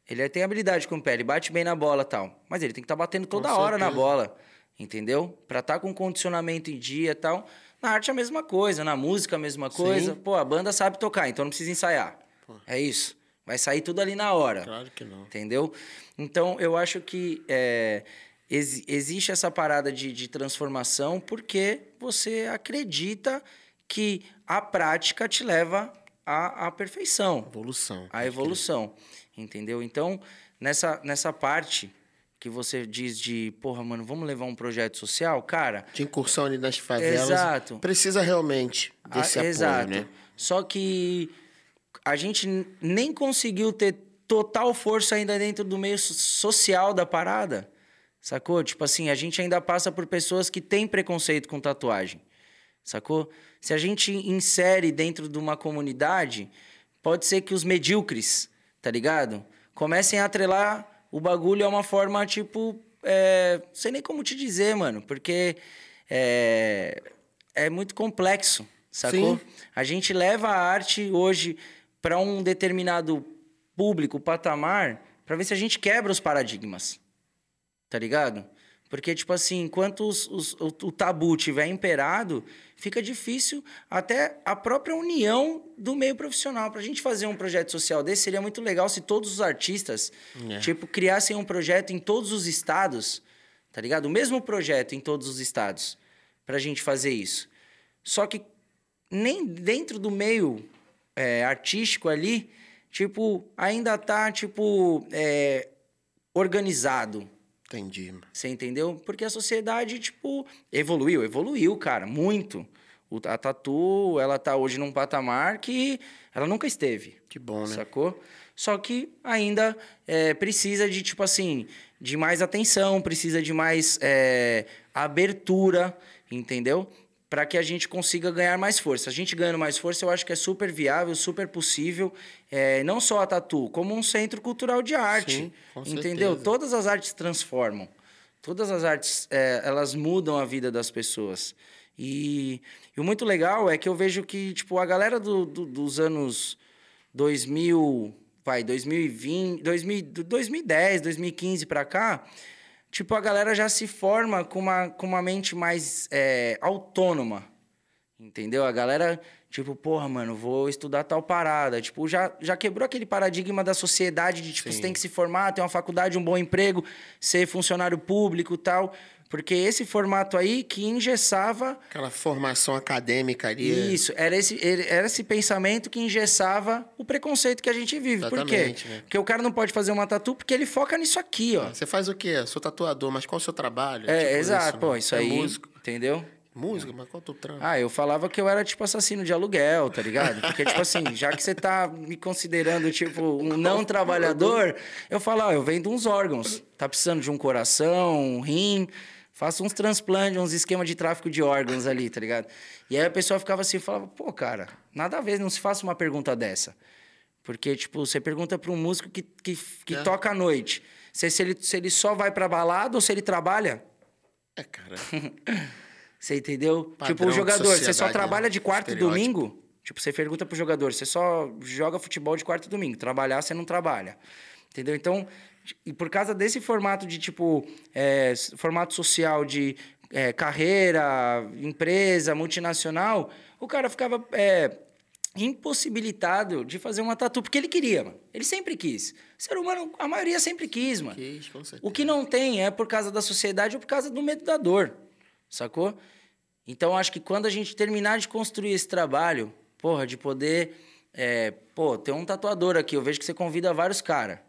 B: ele tem habilidade com o pé, ele bate bem na bola tal. Mas ele tem que estar tá batendo toda com hora certeza. na bola, entendeu? Pra estar tá com condicionamento em dia tal. Na arte é a mesma coisa, na música a mesma coisa. Sim. Pô, a banda sabe tocar, então não precisa ensaiar. Pô. É isso. Vai sair tudo ali na hora.
A: Claro que não.
B: Entendeu? Então, eu acho que é, ex existe essa parada de, de transformação porque você acredita que a prática te leva à, à perfeição.
A: Evolução.
B: A evolução. Entendeu? Então, nessa, nessa parte que você diz de, porra, mano, vamos levar um projeto social, cara.
A: De incursão ali nas favelas. Exato. Precisa realmente desse ah, apoio, exato. né?
B: Só que a gente nem conseguiu ter total força ainda dentro do meio social da parada. Sacou? Tipo assim, a gente ainda passa por pessoas que têm preconceito com tatuagem. Sacou? Se a gente insere dentro de uma comunidade, pode ser que os medíocres, tá ligado? Comecem a atrelar o bagulho é uma forma, tipo. É, não sei nem como te dizer, mano, porque é, é muito complexo, sacou? Sim. A gente leva a arte hoje para um determinado público, patamar, para ver se a gente quebra os paradigmas, tá ligado? Porque, tipo assim, enquanto os, os, o, o, tabu tiver imperado, fica difícil até a própria união do meio profissional. Para a gente fazer um projeto social desse, seria muito legal se todos os artistas, é. tipo, criassem um projeto em todos os estados, tá ligado? O mesmo projeto em todos os estados, para a gente fazer isso. Só que nem dentro do meio é, artístico ali, tipo, ainda tá, tipo, é, organizado
A: Entendi.
B: Você entendeu? Porque a sociedade, tipo, evoluiu, evoluiu, cara, muito. O, a Tatu, ela tá hoje num patamar que ela nunca esteve.
A: Que bom, né?
B: Sacou? Só que ainda é, precisa de, tipo assim, de mais atenção, precisa de mais é, abertura, entendeu? Para que a gente consiga ganhar mais força. A gente ganhando mais força, eu acho que é super viável, super possível, é, não só a Tatu, como um centro cultural de arte. Sim, com entendeu? Certeza. Todas as artes transformam. Todas as artes, é, elas mudam a vida das pessoas. E, e, o muito legal é que eu vejo que, tipo, a galera do, do, dos anos 2000, vai, 2020, 2000, 2010, 2015 para cá, tipo, a galera já se forma com uma, com uma mente mais é, autônoma. Entendeu? A galera, tipo, porra, mano, vou estudar tal parada. Tipo, já, já quebrou aquele paradigma da sociedade de, tipo, Sim. você tem que se formar, ter uma faculdade, um bom emprego, ser funcionário público tal. Porque esse formato aí que engessava.
A: Aquela formação acadêmica ali.
B: Isso, era esse, era esse pensamento que engessava o preconceito que a gente vive. Exatamente, Por quê? Né? Porque o cara não pode fazer uma tatu porque ele foca nisso aqui, ó.
A: Você faz o quê? Sou tatuador, mas qual é o seu trabalho?
B: É, tipo exato, isso, pô, né? isso é aí. Músico. Entendeu?
A: Música, mas qual é o trampo?
B: Ah, eu falava que eu era, tipo, assassino de aluguel, tá ligado? Porque, tipo assim, já que você tá me considerando, tipo, um não trabalhador, eu falo, ó, eu vendo uns órgãos. Tá precisando de um coração, um rim Faço uns transplantes, uns esquemas de tráfico de órgãos ali, tá ligado? E aí a pessoa ficava assim, falava, pô, cara, nada a ver, não se faça uma pergunta dessa. Porque, tipo, você pergunta para um músico que, que, que é. toca à noite se, se, ele, se ele só vai pra balada ou se ele trabalha.
A: É, cara.
B: você entendeu? Padrão tipo, o jogador, você só trabalha de quarta e domingo? Tipo, você pergunta pro jogador, você só joga futebol de quarta e domingo. Trabalhar, você não trabalha. Entendeu? Então, e por causa desse formato de, tipo, é, formato social de é, carreira, empresa, multinacional, o cara ficava é, impossibilitado de fazer uma tatu, porque ele queria, mano. Ele sempre quis. O ser humano, a maioria sempre quis, mano.
A: Quis, com certeza.
B: O que não tem é por causa da sociedade ou por causa do medo da dor, sacou? Então, acho que quando a gente terminar de construir esse trabalho, porra, de poder... É, pô, tem um tatuador aqui, eu vejo que você convida vários caras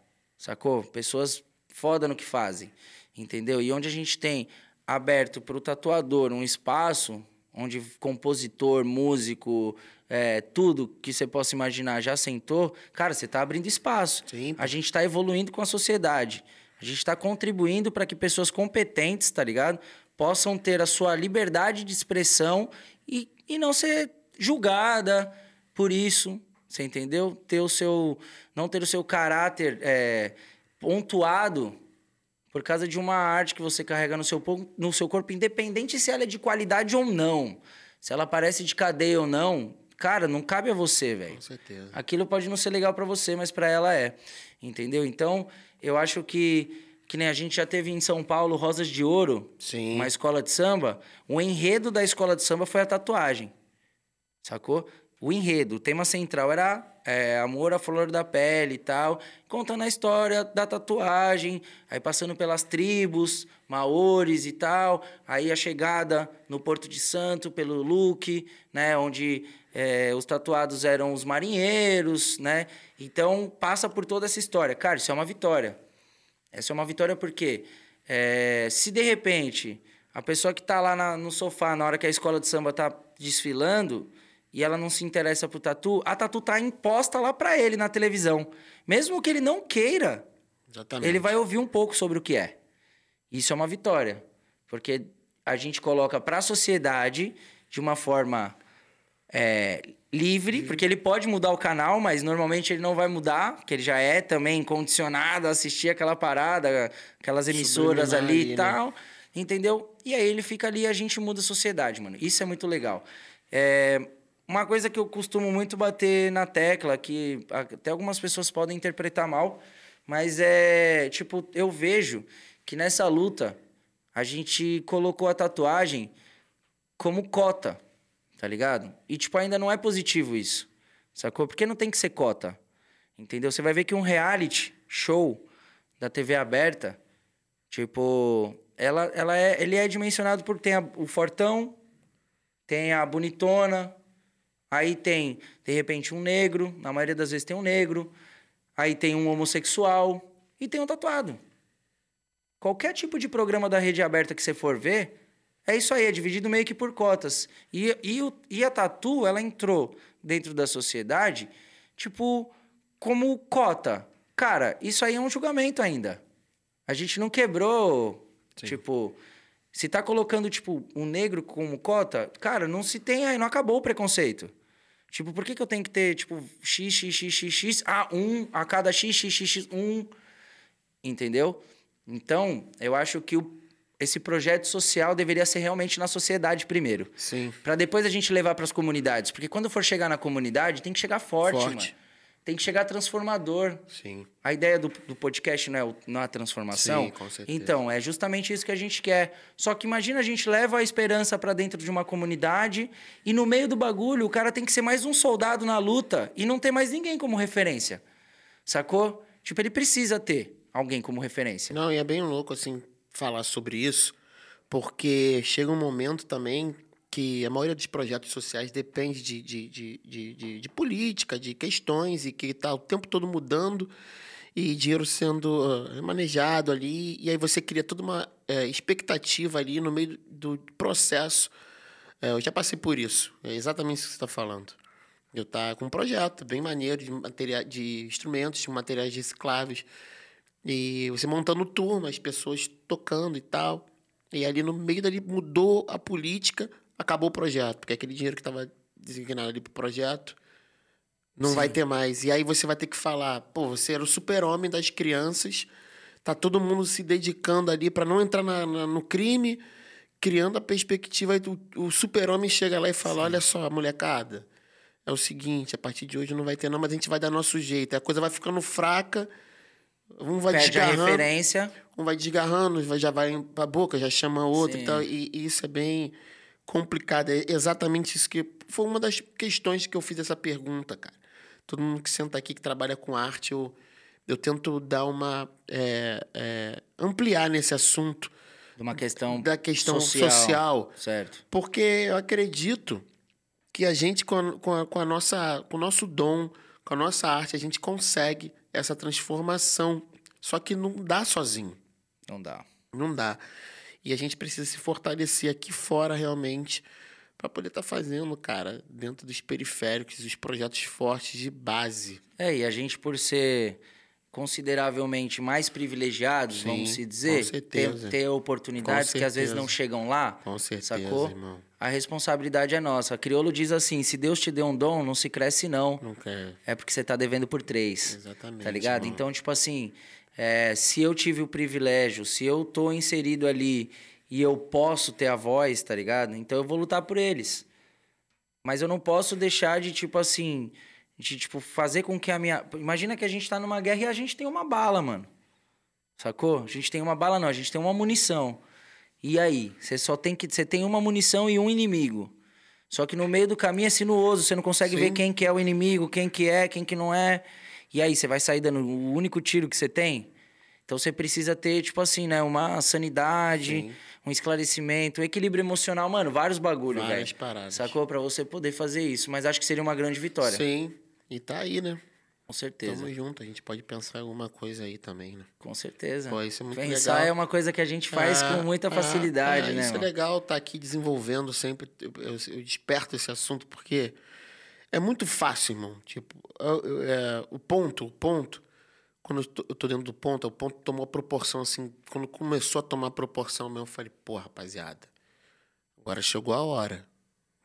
B: sacou? Pessoas foda no que fazem, entendeu? E onde a gente tem aberto para o tatuador um espaço onde compositor, músico, é, tudo que você possa imaginar já sentou, cara, você está abrindo espaço.
A: Sim.
B: A gente está evoluindo com a sociedade. A gente está contribuindo para que pessoas competentes, tá ligado? Possam ter a sua liberdade de expressão e, e não ser julgada por isso, você entendeu? Ter o seu, não ter o seu caráter é, pontuado por causa de uma arte que você carrega no seu, no seu corpo, independente se ela é de qualidade ou não. Se ela parece de cadeia ou não, cara, não cabe a você, velho.
A: Com certeza.
B: Aquilo pode não ser legal para você, mas para ela é. Entendeu? Então, eu acho que que nem a gente já teve em São Paulo Rosas de Ouro,
A: Sim.
B: uma escola de samba. O enredo da escola de samba foi a tatuagem. Sacou? O enredo, o tema central era é, amor à flor da pele e tal, contando a história da tatuagem, aí passando pelas tribos, maores e tal, aí a chegada no Porto de Santo pelo Luque, né, onde é, os tatuados eram os marinheiros, né, então passa por toda essa história. Cara, isso é uma vitória. Essa é uma vitória porque é, se de repente a pessoa que está lá na, no sofá na hora que a escola de samba está desfilando e ela não se interessa por tatu, a tatu tá imposta lá para ele na televisão. Mesmo que ele não queira,
A: Exatamente.
B: ele vai ouvir um pouco sobre o que é. Isso é uma vitória, porque a gente coloca para a sociedade de uma forma é, livre, porque ele pode mudar o canal, mas normalmente ele não vai mudar, porque ele já é também condicionado a assistir aquela parada, aquelas emissoras
A: Subliminar
B: ali e
A: né?
B: tal, entendeu? E aí ele fica ali e a gente muda a sociedade, mano. Isso é muito legal. É, uma coisa que eu costumo muito bater na tecla, que até algumas pessoas podem interpretar mal, mas é tipo, eu vejo que nessa luta a gente colocou a tatuagem como cota, tá ligado? E tipo, ainda não é positivo isso, sacou? Porque não tem que ser cota, entendeu? Você vai ver que um reality show da TV aberta, tipo, ela, ela é, ele é dimensionado por tem a- o fortão, tem a bonitona, aí tem, de repente, um negro, na maioria das vezes tem um negro, aí tem um homossexual e tem um tatuado. Qualquer tipo de programa da rede aberta que você for ver, é isso aí, é dividido meio que por cotas. E, e, o- e a tatu, ela entrou dentro da sociedade, tipo, como cota. Cara, isso aí é um julgamento ainda. A gente não quebrou, tipo... Se tá colocando, tipo, um negro como cota, cara, não se tem aí, não acabou o preconceito. Tipo, por que, que eu tenho que ter, tipo, x, x, x, x, x, a um, a cada x, x, x, x, um, entendeu? Então, eu acho que o, esse projeto social deveria ser realmente na sociedade primeiro.
A: Sim.
B: Pra depois a gente levar pras comunidades. Porque quando for chegar na comunidade, tem que chegar forte,
A: Forte.
B: mano. Tem que chegar transformador.
A: Sim.
B: A ideia do, do podcast não é, não é a transformação?
A: Sim, com certeza.
B: Então, é justamente isso que a gente quer. Só que imagina a gente leva a esperança pra dentro de uma comunidade e no meio do bagulho o cara tem que ser mais um soldado na luta e não ter mais ninguém como referência. Sacou? Tipo, ele precisa ter alguém como referência.
A: Não, e é bem louco, assim, falar sobre isso, porque chega um momento também que a maioria dos projetos sociais depende de, de, de, de, de- política, de questões, e que está o tempo todo mudando, e dinheiro sendo ah, manejado ali, e aí você cria toda uma eh, expectativa ali no meio do processo. Eh, eu já passei por isso, é exatamente isso que você está falando. Eu tá com um projeto bem maneiro de, material, de instrumentos, de materiais recicláveis. E você montando turma, as pessoas tocando e tal. E ali no meio dali mudou a política, acabou o projeto. Porque aquele dinheiro que estava designado ali pro projeto não
B: Sim.
A: vai ter mais. E aí você vai ter que falar, pô, você era o super-homem das crianças, tá todo mundo se dedicando ali para não entrar na- na- no crime, criando a perspectiva. O, o super-homem chega lá e fala: olha só, molecada. É o seguinte, a partir de hoje não vai ter não, mas a gente vai dar nosso jeito. A coisa vai ficando fraca, um vai
B: Perde a
A: desgarrando,
B: referência.
A: um vai desgarrando, já vai pra boca, já chama outro
B: Sim.
A: e tal. E, e isso é bem complicado. É exatamente isso que... Foi uma das questões que eu fiz essa pergunta, cara. Todo mundo que senta aqui, que trabalha com arte, eu, eu tento dar uma... é, é, ampliar nesse assunto
B: De uma questão
A: da questão
B: social.
A: social
B: Certo.
A: porque eu acredito que a gente, com a, com a, com a nossa, com o nosso dom, com a nossa arte, a gente consegue essa transformação. Só que não dá sozinho.
B: Não dá.
A: Não dá. E a gente precisa se fortalecer aqui fora, realmente, para poder estar fazendo, cara, dentro dos periféricos, os projetos fortes de base.
B: É, e a gente, por ser consideravelmente mais privilegiados,
A: Sim,
B: vamos se dizer,
A: com certeza.
B: ter, ter oportunidades
A: Com
B: que às vezes
A: certeza.
B: não chegam lá,
A: Com certeza,
B: sacou?
A: irmão.
B: A responsabilidade é nossa. Criolo diz assim: se Deus te deu um dom, não se cresce, não.
A: Não quer.
B: É porque você tá devendo por três.
A: Exatamente,
B: Tá ligado?
A: irmão.
B: Então, tipo assim, é, se eu tive o privilégio, se eu tô inserido ali e eu posso ter a voz, tá ligado? Então eu vou lutar por eles. Mas eu não posso deixar de, tipo assim, de, tipo, fazer com que a minha. Imagina que a gente tá numa guerra e a gente tem uma bala, mano. Sacou? A gente tem uma bala, não, a gente tem uma munição. E aí? Você só tem que. Você tem uma munição e um inimigo. Só que no meio do caminho é sinuoso, você não consegue Sim. ver quem que é o inimigo, quem que é, quem que não é. E aí, você vai sair dando o único tiro que você tem? Então você precisa ter, tipo assim, né, uma sanidade, Sim. um esclarecimento, um equilíbrio emocional, mano, vários bagulhos, velho. Várias paradas. Sacou? Pra você poder fazer isso. Mas acho que seria uma grande vitória.
A: Sim. E tá aí, né?
B: Com certeza.
A: Tamo junto, a gente pode pensar em alguma coisa aí também, né?
B: Com certeza.
A: Pô, isso é muito
B: Pensar
A: legal.
B: é uma coisa que a gente faz ah, com muita facilidade, ah,
A: né?
B: Isso
A: mano? é legal estar tá aqui desenvolvendo sempre. Eu, eu, eu, desperto esse assunto porque é muito fácil, irmão. Tipo, é, o ponto, o ponto quando eu tô, eu tô, dentro do ponto, o ponto tomou proporção assim. Quando começou a tomar proporção mesmo, eu falei, pô, rapaziada, agora chegou a hora.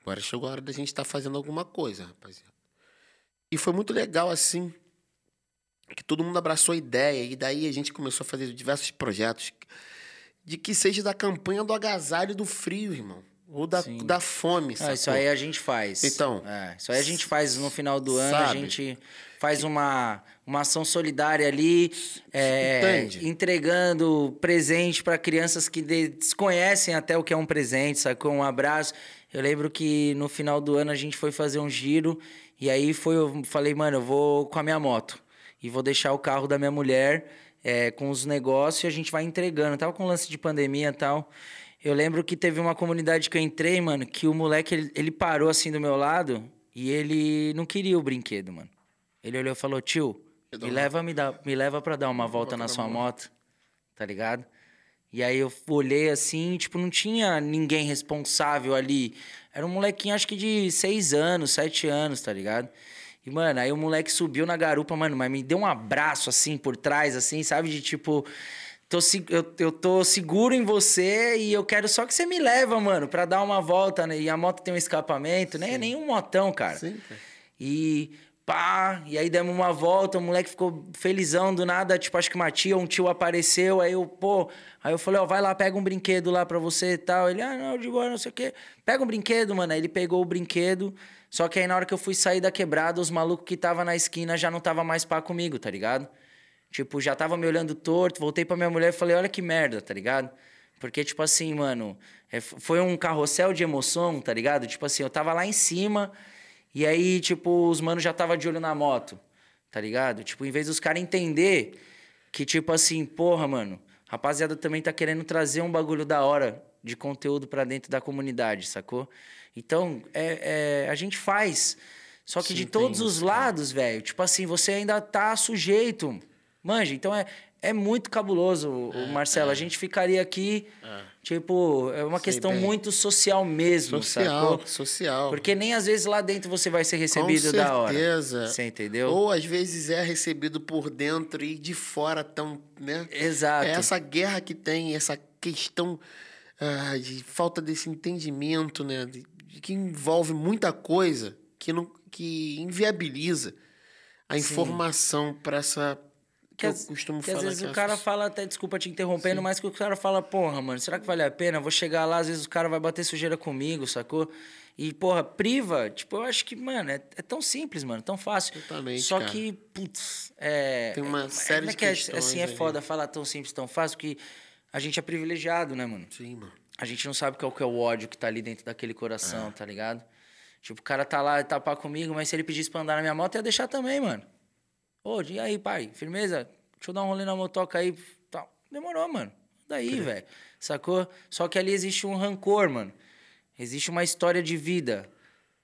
A: Agora chegou a hora da gente estar tá fazendo alguma coisa, rapaziada. E foi muito legal assim, que todo mundo abraçou a ideia. E daí a gente começou a fazer diversos projetos. De que seja da campanha do agasalho do frio, irmão. Ou da, da fome,
B: ah, Isso aí a gente faz. Então. É, isso aí a gente faz no final do ano, sabe? a gente faz uma, uma ação solidária ali, é, entregando presente para crianças que desconhecem até o que é um presente, sacou? Um abraço. Eu lembro que no final do ano a gente foi fazer um giro e aí foi, eu falei, mano, eu vou com a minha moto e vou deixar o carro da minha mulher é, com os negócios e a gente vai entregando. tava com lance de pandemia e tal. Eu lembro que teve uma comunidade que eu entrei, mano, que o moleque, ele, ele parou assim do meu lado e ele não queria o brinquedo, mano. Ele olhou e falou, tio, me leva, me, dá, me leva pra dar uma volta na sua moto, tá ligado? E aí eu olhei assim, tipo, não tinha ninguém responsável ali. Era um molequinho, acho que de seis anos, sete anos, tá ligado? E, mano, aí o moleque subiu na garupa, mano, mas me deu um abraço assim por trás, assim, sabe? De tipo, tô, eu, eu tô seguro em você e eu quero só que você me leva, mano, pra dar uma volta. Né? E a moto tem um escapamento, né? Nem um motão, cara. Sim, cara. E pá, e aí demos uma volta, o moleque ficou felizão do nada, tipo, acho que uma tia, um tio apareceu, aí eu, pô, aí eu falei, ó, vai lá, pega um brinquedo lá pra você e tal. Ele, ah, não, de boa, não sei o quê. Pega um brinquedo, mano. Aí ele pegou o brinquedo, só que aí na hora que eu fui sair da quebrada, os malucos que tava na esquina já não tava mais pá comigo, tá ligado? Tipo, já tava me olhando torto, voltei pra minha mulher e falei, olha que merda, tá ligado? Porque, tipo assim, mano, é, foi um carrossel de emoção, tá ligado? Tipo assim, eu tava lá em cima, e aí, tipo, os manos já tava de olho na moto, tá ligado? Tipo, em vez dos caras entender que, tipo assim, porra, mano, rapaziada também tá querendo trazer um bagulho da hora de conteúdo para dentro da comunidade, sacou? Então, é, é, a gente faz. Só que Sim, de todos os lados, velho, tipo assim, você ainda tá sujeito. Manja, então é, é muito cabuloso, é, Marcelo. É. A gente ficaria aqui, é. tipo, é uma Sei questão bem. muito social mesmo,
A: social,
B: sacou?
A: Social.
B: Porque nem às vezes lá dentro você vai ser recebido da hora. Com certeza. Você entendeu?
A: Ou às vezes é recebido por dentro e de fora tão, né?
B: Exato.
A: É essa guerra que tem, essa questão ah, de falta desse entendimento, né? De, de que envolve muita coisa que, não, que inviabiliza a Sim. informação para essa
B: que, eu costumo que falar. Às vezes o cara fala, até desculpa te interrompendo, Sim. mas que o cara fala, porra, mano, será que vale a pena? vou chegar lá, às vezes o cara vai bater sujeira comigo, sacou? E, porra, priva, tipo, eu acho que, mano, é, é tão simples, mano, tão fácil.
A: Totalmente.
B: Só
A: cara.
B: que, putz, é.
A: Tem uma
B: é,
A: série é, de
B: é,
A: questões.
B: Assim, é foda falar tão simples, tão fácil, que a gente é privilegiado, né, mano?
A: Sim, mano.
B: A gente não sabe qual que é o ódio que tá ali dentro daquele coração, é. tá ligado? Tipo, o cara tá lá e tapar comigo, mas se ele pedisse pra andar na minha moto, ia deixar também, mano. Ô, e aí, pai? Firmeza? Deixa eu dar um rolê na motoca aí. Tal. Demorou, mano. Daí, velho. Sacou? Só que ali existe um rancor, mano. Existe uma história de vida.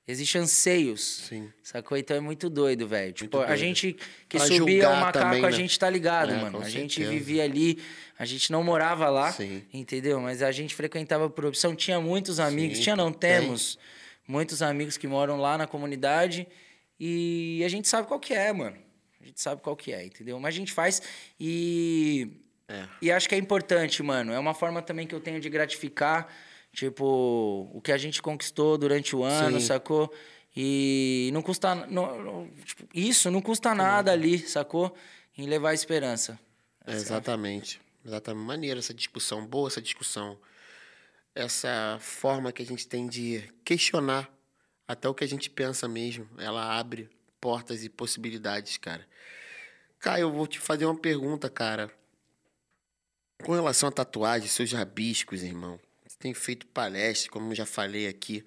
B: Existe anseios.
A: Sim.
B: Sacou? Então é muito doido, velho. Tipo, doido. a gente que pra subia o macaco, também, né? a gente tá ligado, é, mano. A gente vivia ali, a gente não morava lá, Sim. entendeu? Mas a gente frequentava por opção. Tinha muitos amigos, Sim, tinha não, temos tem. muitos amigos que moram lá na comunidade. E a gente sabe qual que é, mano. A gente sabe qual que é, entendeu? Mas a gente faz e. É. E acho que é importante, mano. É uma forma também que eu tenho de gratificar, tipo, o que a gente conquistou durante o ano, Sim. sacou? E não custa. Não, não, tipo, isso não custa nada ali, sacou? Em levar a esperança.
A: É, exatamente. Exatamente. Maneira essa discussão, boa essa discussão. Essa forma que a gente tem de questionar até o que a gente pensa mesmo. Ela abre portas e possibilidades, cara. Caio, eu vou te fazer uma pergunta, cara. Com relação à tatuagem, seus rabiscos, irmão. Você tem feito palestras, como eu já falei aqui.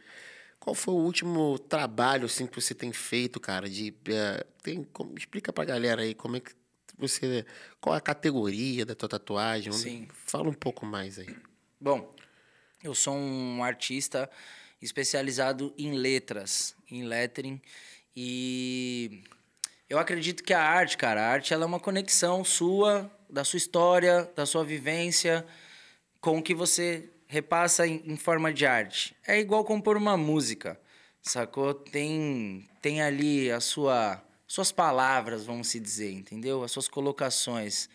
A: Qual foi o último trabalho assim que você tem feito, cara? De uh, tem, como, explica pra galera aí como é que você qual é a categoria da tua tatuagem?
B: Sim.
A: Fala um pouco mais aí.
B: Bom, eu sou um artista especializado em letras, em lettering e eu acredito que a arte, cara, a arte ela é uma conexão sua, da sua história, da sua vivência com o que você repassa em, em forma de arte. É igual compor uma música, sacou? Tem, tem ali a sua suas palavras, vamos se dizer, entendeu? As suas colocações.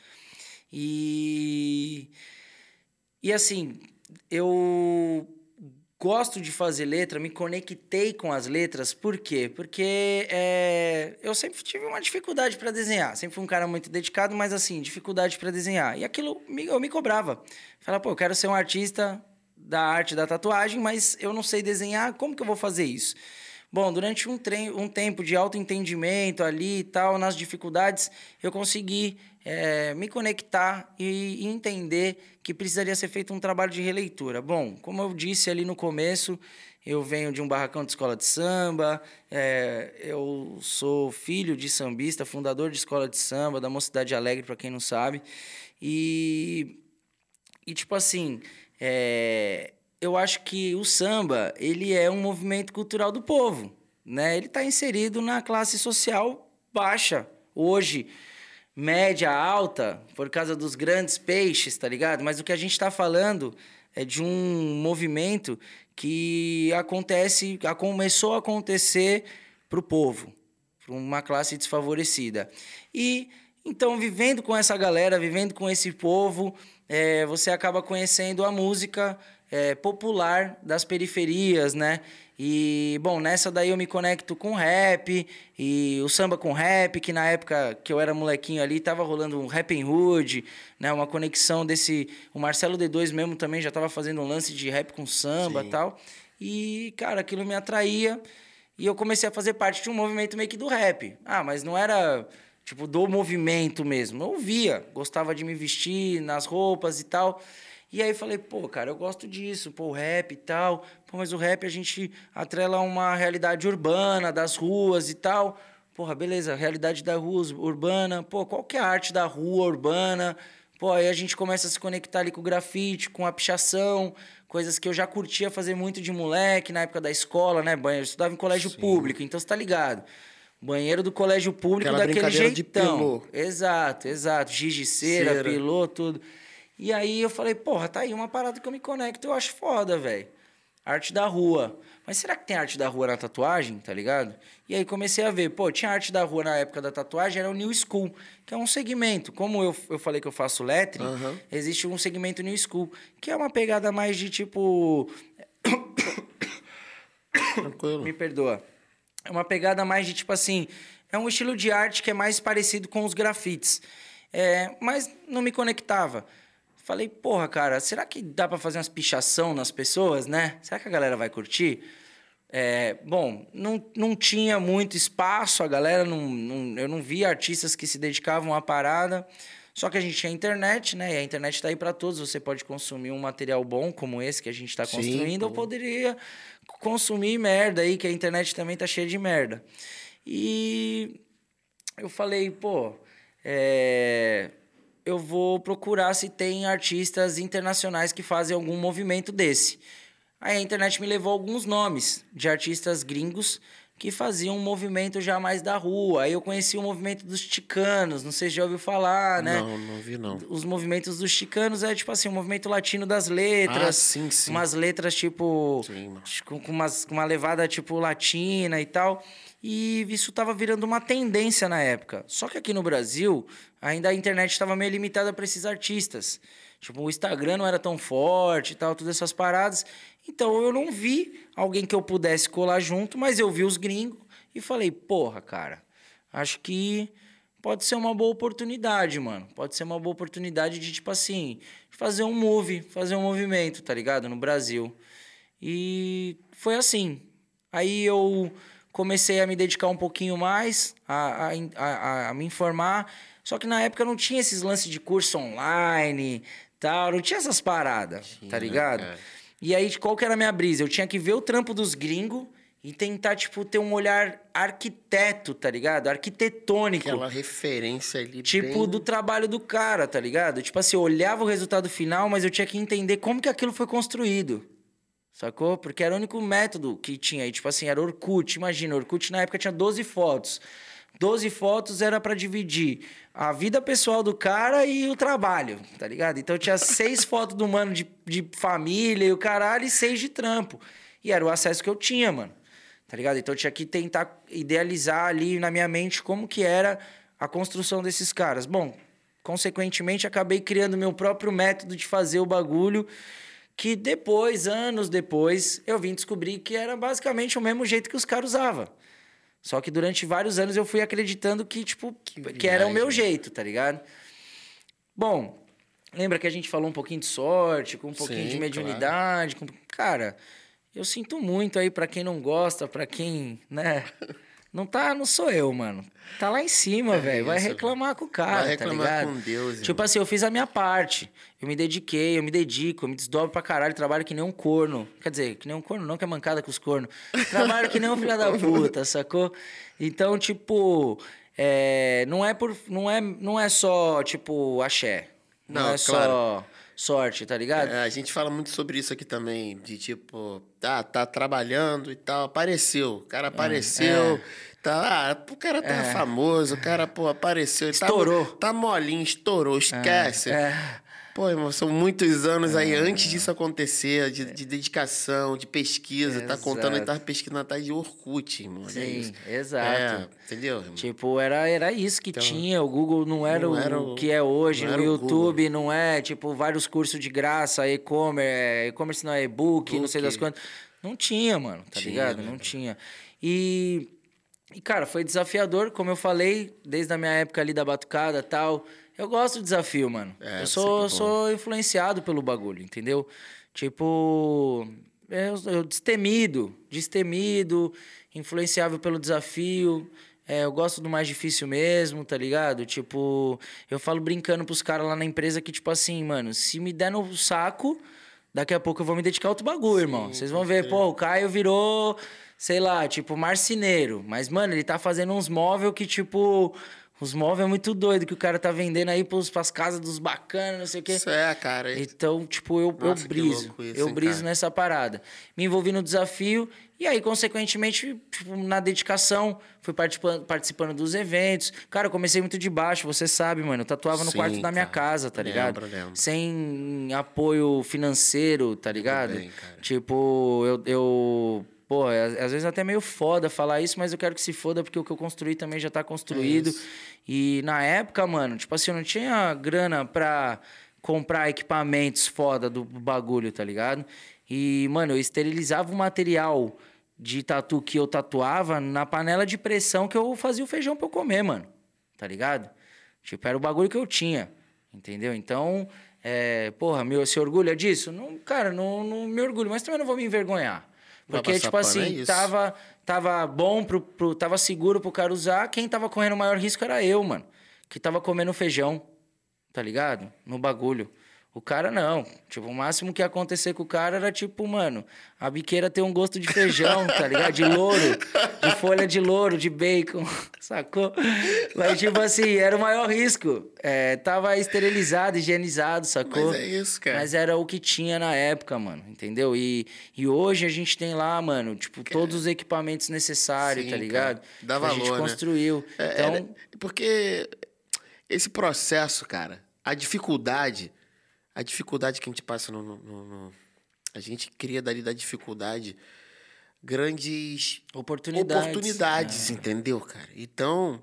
B: E e assim, eu gosto de fazer letra, me conectei com as letras, por quê? Porque é, eu sempre tive uma dificuldade para desenhar, sempre fui um cara muito dedicado, mas assim, dificuldade para desenhar. E aquilo eu me cobrava. Falava, pô, eu quero ser um artista da arte da tatuagem, mas eu não sei desenhar, como que eu vou fazer isso? Bom, durante um, um tempo de autoentendimento ali e tal, nas dificuldades, eu consegui é, me conectar e, entender que precisaria ser feito um trabalho de releitura. Bom, como eu disse ali no começo, eu venho de um barracão de escola de samba, é, eu sou filho de sambista, fundador de escola de samba, da Mocidade Alegre, para quem não sabe. E, e tipo assim, é, eu acho que o samba ele é um movimento cultural do povo, né? Ele está inserido na classe social baixa hoje, média alta, por causa dos grandes peixes, tá ligado? Mas o que a gente está falando é de um movimento que acontece, começou a acontecer para o povo, para uma classe desfavorecida. E então, vivendo com essa galera, vivendo com esse povo, é, você acaba conhecendo a música é, popular das periferias, né? E, bom, nessa daí eu me conecto com rap e o samba com rap, que na época que eu era molequinho ali, tava rolando um Rap and Hood, né? Uma conexão desse... O Marcelo D2 mesmo também já tava fazendo um lance de rap com samba e tal. E, cara, aquilo me atraía e eu comecei a fazer parte de um movimento meio que do rap. Ah, mas não era, tipo, do movimento mesmo. Eu ouvia, gostava de me vestir nas roupas e tal. E aí falei, pô, cara, eu gosto disso, pô, o rap e tal. Pô, mas o rap a gente atrela uma realidade urbana, das ruas e tal. Porra, beleza, realidade da rua urbana. Pô, qual que é a arte da rua urbana? Pô, aí a gente começa a se conectar ali com o grafite, com a pichação, coisas que eu já curtia fazer muito de moleque na época da escola, né? Banheiro, eu estudava em colégio Sim. público, então você tá ligado. Banheiro do colégio público Aquela daquele jeitão. De pilô. Exato, exato. Gigiceira, Cera. pilô, tudo. E aí eu falei, porra, tá aí uma parada que eu me conecto, eu acho foda, velho. Arte da rua. Mas será que tem arte da rua na tatuagem, tá ligado? E aí comecei a ver, pô, tinha arte da rua na época da tatuagem, era o New School, que é um segmento. Como eu, eu falei que eu faço lettering, uhum. existe um segmento New School, que é uma pegada mais de tipo. Tranquilo. Me perdoa. É uma pegada mais de tipo assim. É um estilo de arte que é mais parecido com os grafites. É, mas não me conectava. Falei, porra, cara, será que dá para fazer umas pichação nas pessoas, né? Será que a galera vai curtir? É, bom, não, não tinha muito espaço, a galera não, não, eu não via artistas que se dedicavam à parada. Só que a gente tinha internet, né? E a internet está aí para todos. Você pode consumir um material bom como esse que a gente está construindo, ou poderia consumir merda aí, que a internet também tá cheia de merda. E eu falei, pô, é, eu vou procurar se tem artistas internacionais que fazem algum movimento desse. Aí a internet me levou alguns nomes de artistas gringos que faziam um movimento já mais da rua. Aí eu conheci o movimento dos chicanos, não sei se já ouviu falar, né?
A: Não, não vi não.
B: Os movimentos dos chicanos é tipo assim, o um movimento latino das letras. Ah,
A: sim, sim.
B: Umas letras tipo...
A: Sim,
B: com, com, umas, com uma levada tipo latina e tal. E isso estava virando uma tendência na época. Só que aqui no Brasil, ainda a internet estava meio limitada para esses artistas. Tipo, o Instagram não era tão forte e tal, todas essas paradas. Então eu não vi alguém que eu pudesse colar junto, mas eu vi os gringos e falei, porra, cara, acho que pode ser uma boa oportunidade, mano. Pode ser uma boa oportunidade de, tipo assim, fazer um move, fazer um movimento, tá ligado? No Brasil. E foi assim. Aí eu comecei a me dedicar um pouquinho mais, a, a, a, a me informar. Só que na época não tinha esses lances de curso online, tal, não tinha essas paradas, tá ligado? Cara. E aí, qual que era a minha brisa? Eu tinha que ver o trampo dos gringos e tentar, tipo, ter um olhar arquiteto, tá ligado? Arquitetônico.
A: Aquela referência ali.
B: Tipo,
A: bem...
B: do trabalho do cara, tá ligado? Tipo assim, eu olhava o resultado final, mas eu tinha que entender como que aquilo foi construído. Sacou? Porque era o único método que tinha aí. Tipo assim, era Orkut. Imagina, Orkut na época tinha 12 fotos. 12 fotos era para dividir a vida pessoal do cara e o trabalho, tá ligado? Então tinha seis fotos do mano de, de família e o caralho e seis de trampo. E era o acesso que eu tinha, mano. Tá ligado? Então eu tinha que tentar idealizar ali na minha mente como que era a construção desses caras. Bom, consequentemente acabei criando meu próprio método de fazer o bagulho que depois, anos depois, eu vim descobrir que era basicamente o mesmo jeito que os caras usavam. Só que durante vários anos eu fui acreditando que, tipo, que, que era o meu jeito, tá ligado? Bom, lembra que a gente falou um pouquinho de sorte, com um pouquinho Sim, de mediunidade, claro. com... cara, eu sinto muito aí para quem não gosta, para quem, né? Não tá, não sou eu, mano. Tá lá em cima, é velho. Vai reclamar com o cara, Vai tá reclamar tá ligado? com Deus. Tipo irmão. assim, eu fiz a minha parte. Eu me dediquei, eu me dedico, eu me desdobro pra caralho, trabalho que nem um corno. Quer dizer, que nem um corno, não que é mancada com os cornos. Trabalho que nem um filho da puta, sacou? Então, tipo, é, não é por não é não é só tipo axé. Não, não é claro. só sorte, tá ligado?
A: É, a gente fala muito sobre isso aqui também, de tipo, tá, tá trabalhando e tal, apareceu, o cara apareceu, é. tá, ah, o cara tá é. famoso, o cara, pô, apareceu, tá
B: estourou.
A: Tá, tá molinho, estourou, esquece. É. Pô, irmão, são muitos anos aí é. antes disso acontecer, de, de dedicação, de pesquisa. Exato. Tá contando, ele tava pesquisando atrás de Orkut, irmão.
B: Sim, é exato. É,
A: entendeu? Irmão?
B: Tipo, era, era isso que então, tinha. O Google não era, não o, era o, que é hoje. O YouTube não é, tipo, vários cursos de graça, e-commerce, é, e-commerce não é e-book, não sei das quantas. Não tinha, mano, tá tinha, ligado? Não tinha. E, e, cara, foi desafiador, como eu falei, desde a minha época ali da batucada e tal. Eu gosto de desafio, mano. É, eu sou, sou influenciado pelo bagulho, entendeu? Tipo, eu, eu destemido, destemido, influenciável pelo desafio. É, eu gosto do mais difícil mesmo, tá ligado? Tipo, eu falo brincando pros caras lá na empresa que, tipo assim, mano, se me der no saco, daqui a pouco eu vou me dedicar a outro bagulho, Sim, irmão. Vocês vão ver, pô, o Caio virou, sei lá, tipo, marceneiro. Mas, mano, ele tá fazendo uns móveis que, tipo os móveis é muito doido que o cara tá vendendo aí pros, pras casas dos bacanas, não sei o quê.
A: Isso é, cara.
B: Então, tipo, eu, Nossa, eu briso. Isso, eu hein, briso cara. nessa parada. Me envolvi no desafio e aí, consequentemente, tipo, na dedicação, fui participando, participando dos eventos. Cara, eu comecei muito de baixo, você sabe, mano. Eu tatuava no Sim, quarto da minha casa, tá ligado? Lembro, lembro. Sem apoio financeiro, tá ligado? Bem, tipo, eu, eu Pô, é, às vezes é até meio foda falar isso, mas eu quero que se foda porque o que eu construí também já tá construído. É e na época, mano, tipo assim, eu não tinha grana pra comprar equipamentos foda do bagulho, tá ligado? E, mano, eu esterilizava o material de tatu que eu tatuava na panela de pressão que eu fazia o feijão pra eu comer, mano. Tá ligado? Tipo, era o bagulho que eu tinha. Entendeu? Então, é, porra, meu, se orgulha disso? Não, cara, não, não me orgulho, mas também não vou me envergonhar. Porque, tipo assim, é tava, tava bom, pro, pro, tava seguro pro cara usar. Quem tava correndo o maior risco era eu, mano. Que tava comendo feijão, tá ligado? No bagulho. O cara não. Tipo, o máximo que ia acontecer com o cara era tipo, mano, a biqueira tem um gosto de feijão, tá ligado? De louro, de folha de louro, de bacon, sacou? Mas, tipo assim, era o maior risco. É, tava esterilizado, higienizado, sacou?
A: Mas é isso, cara.
B: Mas era o que tinha na época, mano, entendeu? E, e hoje a gente tem lá, mano, tipo, cara, todos os equipamentos necessários, sim, tá ligado? Cara,
A: dá valor,
B: A gente
A: né?
B: construiu. É, então... É,
A: porque esse processo, cara, a dificuldade a dificuldade que a gente passa no, no, no, a gente cria dali da dificuldade grandes
B: oportunidades,
A: oportunidades é. entendeu, cara? Então,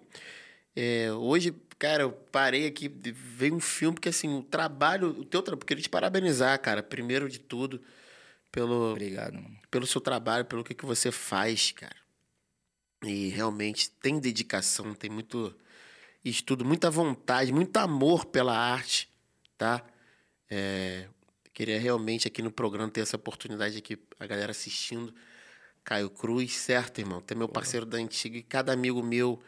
A: é, hoje, cara, eu parei aqui, veio um filme que assim, o trabalho, o teu trabalho, queria te parabenizar, cara, primeiro de tudo, pelo
B: Obrigado, mano.
A: pelo seu trabalho, pelo que que você faz, cara. E realmente tem dedicação, tem muito estudo, muita vontade, muito amor pela arte, tá? É, queria realmente aqui no programa ter essa oportunidade aqui, a galera assistindo, Caio Cruz, certo, irmão? Tem meu parceiro da antiga e cada amigo meu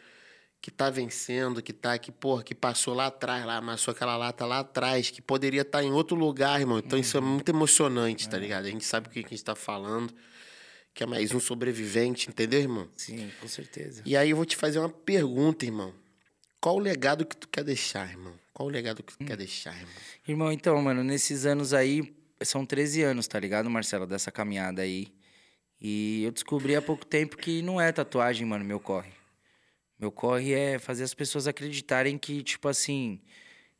A: que tá vencendo, que tá aqui, porra, que passou lá atrás, lá, amassou aquela lata lá atrás, que poderia estar tá em outro lugar, irmão. Então uhum. isso é muito emocionante, tá é. ligado? A gente sabe o que a gente tá falando, que é mais um sobrevivente, entendeu, irmão?
B: Sim, com certeza.
A: E aí eu vou te fazer uma pergunta, irmão. Qual o legado que tu quer deixar, irmão? Qual o legado que tu hum. quer deixar, irmão?
B: Irmão, então, mano, nesses anos aí, são 13 anos, tá ligado, Marcelo, dessa caminhada aí. E eu descobri há pouco tempo que não é tatuagem, mano, meu corre. Meu corre é fazer as pessoas acreditarem que, tipo assim,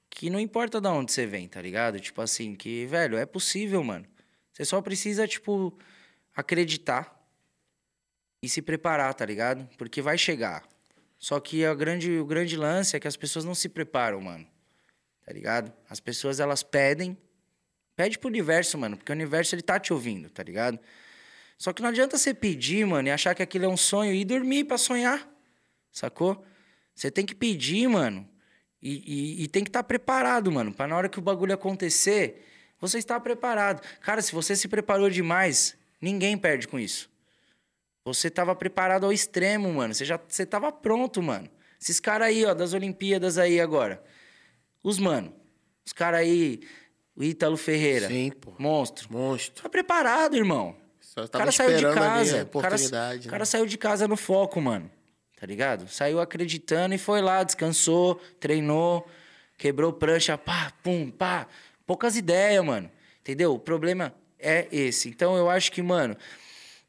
B: que não importa de onde você vem, tá ligado? Tipo assim, que, velho, é possível, mano. Você só precisa, tipo, acreditar e se preparar, tá ligado? Porque vai chegar. Só que a grande, o grande lance é que as pessoas não se preparam, mano. Tá ligado? As pessoas, elas pedem. Pede pro universo, mano, porque o universo, ele tá te ouvindo, tá ligado? Só que não adianta você pedir, mano, e achar que aquilo é um sonho e dormir para sonhar. Sacou? Você tem que pedir, mano. E, e, e tem que estar tá preparado, mano. Pra na hora que o bagulho acontecer, você estar preparado. Cara, se você se preparou demais, ninguém perde com isso. Você tava preparado ao extremo, mano. Você já você tava pronto, mano. Esses caras aí, ó, das Olimpíadas aí agora. Os mano. Os caras aí, o Ítalo Ferreira.
A: Sim, pô.
B: Monstro.
A: Monstro.
B: Tá preparado, irmão.
A: Só o cara saiu de casa. o cara,
B: né? cara saiu de casa no foco, mano. Tá ligado? Saiu acreditando e foi lá, descansou, treinou, quebrou prancha, pá, pum, pá. Poucas ideias, mano. Entendeu? O problema é esse. Então eu acho que, mano,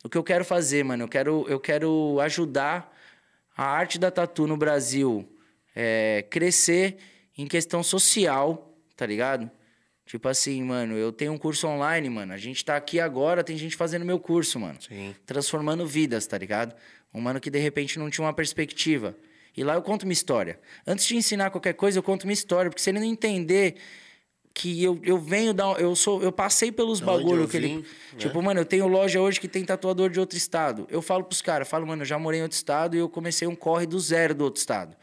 B: o que eu quero fazer, mano, eu quero, eu quero ajudar a arte da tatu no Brasil é, crescer em questão social, tá ligado? Tipo assim, mano, eu tenho um curso online, mano. A gente tá aqui agora, tem gente fazendo meu curso, mano.
A: Sim.
B: Transformando vidas, tá ligado? Um mano que de repente não tinha uma perspectiva. E lá eu conto uma história. Antes de ensinar qualquer coisa, eu conto uma história, porque se ele não entender que eu, eu venho da. Eu sou. Eu passei pelos bagulho que ele. Né? Tipo, mano, eu tenho loja hoje que tem tatuador de outro estado. Eu falo pros caras, falo, mano, eu já morei em outro estado e eu comecei um corre do zero do outro estado.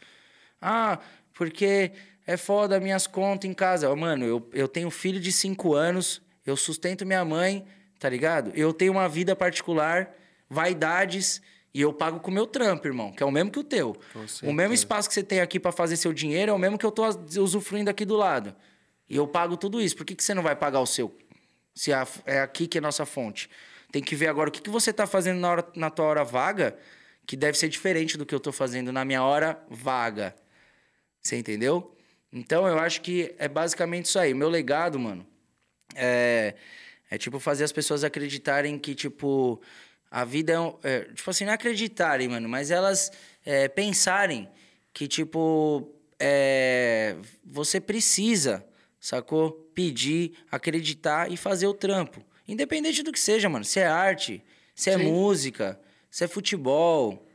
B: Ah, porque é foda minhas contas em casa. Mano, eu, eu tenho filho de cinco anos, eu sustento minha mãe, tá ligado? Eu tenho uma vida particular, vaidades. E eu pago com o meu trampo, irmão, que é o mesmo que o teu. O mesmo espaço que você tem aqui para fazer seu dinheiro é o mesmo que eu tô usufruindo aqui do lado. E eu pago tudo isso. Por que, que você não vai pagar o seu? Se é aqui que é a nossa fonte. Tem que ver agora o que, que você está fazendo na, hora, na tua hora vaga, que deve ser diferente do que eu estou fazendo na minha hora vaga. Você entendeu? Então eu acho que é basicamente isso aí. Meu legado, mano, é, é tipo fazer as pessoas acreditarem que, tipo, a vida é, um, é tipo assim, não acreditarem, mano, mas elas é, pensarem que, tipo, é, você precisa sacou? Pedir, acreditar e fazer o trampo. Independente do que seja, mano. Se é arte, se é Sim. música, se é futebol.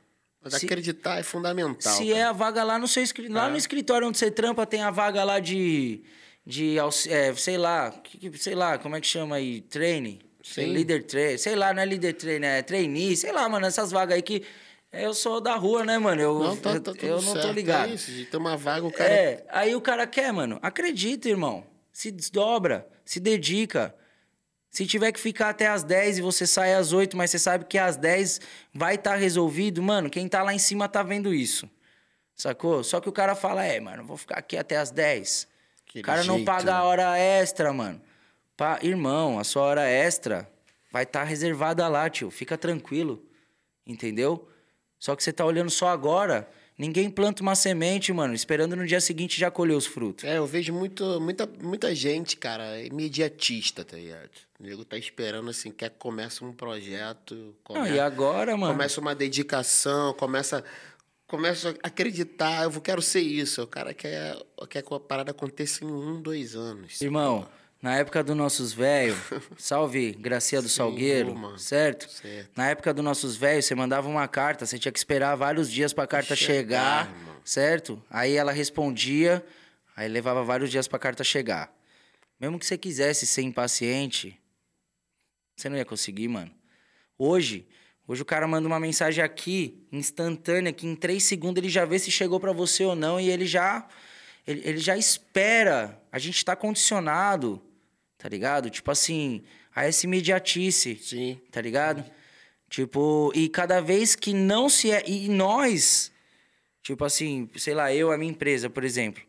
A: Mas se, acreditar é fundamental.
B: Se cara. é a vaga lá no seu escritório. Lá no é. escritório onde você trampa, tem a vaga lá de. de é, sei lá, sei lá, como é que chama aí? Treine. Sim. Líder treine. Sei lá, não é líder treine, é trainee. Sei lá, mano, essas vagas aí que. Eu sou da rua, né, mano? Eu,
A: não, tá, tá
B: eu, não tô ligado.
A: É isso, de ter uma vaga, o cara.
B: É, aí o cara quer, mano. Acredita, irmão. Se desdobra, se dedica. Se tiver que ficar até as 10 e você sai às 8, mas você sabe que às 10 vai estar tá resolvido, mano, quem tá lá em cima tá vendo isso. Sacou? Só que o cara fala, é, mano, vou ficar aqui até as 10. o cara jeito, não paga a né? hora extra, mano. Pa... Irmão, a sua hora extra vai estar tá reservada lá, tio. Fica tranquilo. Entendeu? Só que você tá olhando só agora. Ninguém planta uma semente, mano, esperando no dia seguinte já colher os frutos.
A: É, eu vejo muito, muita, muita gente, cara, imediatista, tá ligado? O nego tá esperando, assim, quer que comece um projeto.
B: Não, e agora, mano?
A: Começa uma dedicação, começa começa a acreditar, eu quero ser isso. O cara quer, quer que a parada aconteça em um, dois anos.
B: Irmão, na época dos nossos velhos, salve Gracia do Sim, Salgueiro, certo? certo? Na época dos nossos velhos, você mandava uma carta, você tinha que esperar vários dias para a carta chegar, chegar certo? Aí ela respondia, aí levava vários dias para a carta chegar. Mesmo que você quisesse ser impaciente, você não ia conseguir, mano. Hoje, hoje o cara manda uma mensagem aqui, instantânea, que em três segundos ele já vê se chegou para você ou não e ele já ele, ele já espera. A gente está condicionado tá ligado? Tipo assim, a essa imediatice,
A: Sim.
B: tá ligado? Tipo, e cada vez que não se é. E nós, tipo assim, sei lá, eu, a minha empresa, por exemplo.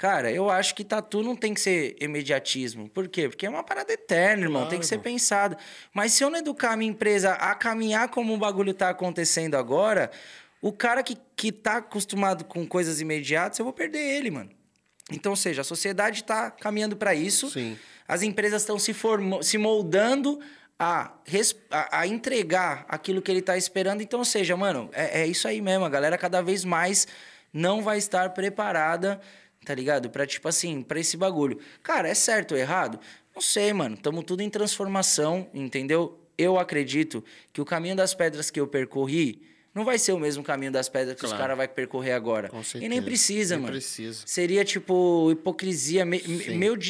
B: Cara, eu acho que tatu não tem que ser imediatismo. Por quê? Porque é uma parada eterna, irmão. Claro. Tem que ser pensado. Mas se eu não educar a minha empresa a caminhar como o bagulho tá acontecendo agora, o cara que, que tá acostumado com coisas imediatas, eu vou perder ele, mano. Então, ou seja, a sociedade está caminhando para isso.
A: Sim.
B: As empresas estão se, se moldando a, a, a, entregar aquilo que ele está esperando. Então, ou seja, mano, é, é isso aí mesmo. A galera cada vez mais não vai estar preparada tá ligado? Pra, tipo assim, pra esse bagulho. Cara, é certo ou errado? Não sei, mano. Tamo tudo em transformação, entendeu? Eu acredito que o caminho das pedras que eu percorri não vai ser o mesmo caminho das pedras que claro. os caras vão percorrer agora. Com certeza. E nem precisa, nem mano.
A: Precisa.
B: Seria, tipo, hipocrisia, me,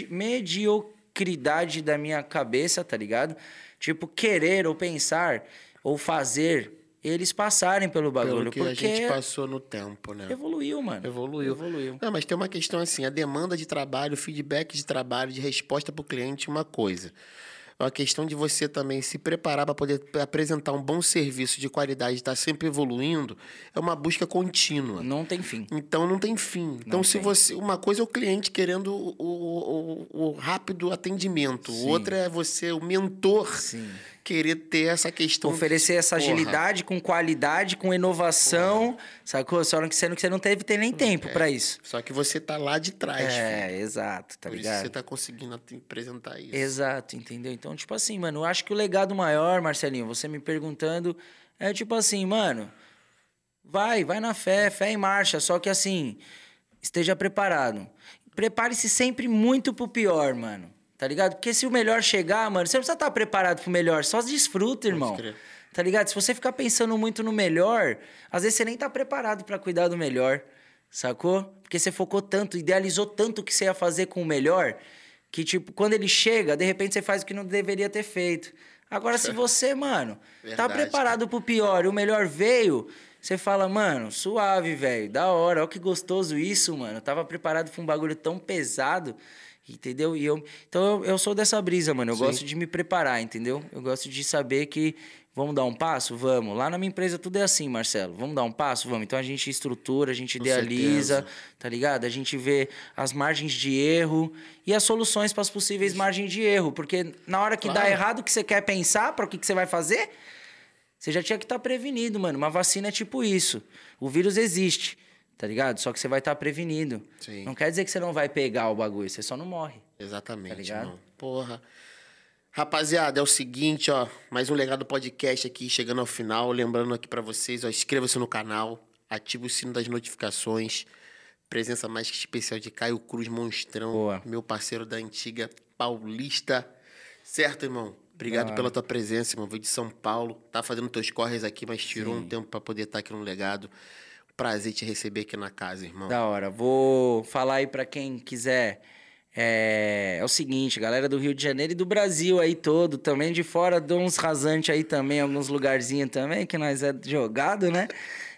B: mediocridade da minha cabeça, tá ligado? Tipo, querer ou pensar ou fazer eles passarem pelo bagulho. Pelo
A: que
B: porque
A: a gente passou no tempo, né?
B: Evoluiu, mano.
A: Evoluiu.
B: Evoluiu.
A: Não, mas tem uma questão assim, a demanda de trabalho, o feedback de trabalho, de resposta para o cliente, uma coisa. É uma questão de você também se preparar para poder apresentar um bom serviço de qualidade, estar tá sempre evoluindo, é uma busca contínua.
B: Não tem fim.
A: Então não tem fim. Não então, tem. se você. Uma coisa é o cliente querendo o, o, o, o rápido atendimento, Sim. outra é você, o mentor.
B: Sim
A: querer ter essa questão.
B: Oferecer essa porra. agilidade com qualidade, com inovação, porra. sacou? Só que sendo que você não teve ter nem tempo é. para isso.
A: Só que você tá lá de trás.
B: É, filho. exato, tá
A: Por
B: ligado?
A: Isso você tá conseguindo apresentar isso.
B: Exato, entendeu? Então, tipo assim, mano, eu acho que o legado maior, Marcelinho, você me perguntando, é tipo assim, mano, vai, vai na fé, fé em marcha, só que assim, esteja preparado. Prepare-se sempre muito pro pior, mano. Tá ligado? Porque se o melhor chegar, mano, você não precisa estar preparado pro melhor, só desfruta, irmão. Tá ligado? Se você ficar pensando muito no melhor, às vezes você nem tá preparado para cuidar do melhor, sacou? Porque você focou tanto, idealizou tanto o que você ia fazer com o melhor, que tipo, quando ele chega, de repente você faz o que não deveria ter feito. Agora, se você, mano, tá Verdade, tá preparado cara. pro pior e o melhor veio, você fala, mano, suave, velho, da hora, olha que gostoso isso, mano. Eu tava preparado pra um bagulho tão pesado Entendeu? E eu, então eu, eu sou dessa brisa, mano. Eu Sim. gosto de me preparar, entendeu? Eu gosto de saber que vamos dar um passo? Vamos. Lá na minha empresa tudo é assim, Marcelo. Vamos dar um passo? Vamos. Então a gente estrutura, a gente Com idealiza, certeza. tá ligado? A gente vê as margens de erro e as soluções para as possíveis margens de erro. Porque na hora que claro. dá errado o que você quer pensar, para o que, que você vai fazer, você já tinha que estar tá prevenido, mano. Uma vacina é tipo isso. O vírus existe tá ligado? Só que você vai estar tá prevenido.
A: Sim.
B: Não quer dizer que você não vai pegar o bagulho, você só não morre.
A: Exatamente, tá ligado? Irmão. Porra. Rapaziada, é o seguinte, ó, mais um legado podcast aqui chegando ao final, lembrando aqui para vocês, ó, inscreva-se no canal, ative o sino das notificações. Presença mais que especial de Caio Cruz Monstrão, Boa. meu parceiro da antiga Paulista. Certo, irmão? Obrigado claro. pela tua presença, irmão. Veio de São Paulo, tá fazendo teus corres aqui, mas tirou Sim. um tempo para poder estar tá aqui no legado prazer te receber aqui na casa, irmão.
B: Da hora. Vou falar aí para quem quiser. É... é, o seguinte, galera do Rio de Janeiro e do Brasil aí todo, também de fora, dou uns rasantes aí também, alguns lugarzinhos também, que nós é jogado, né?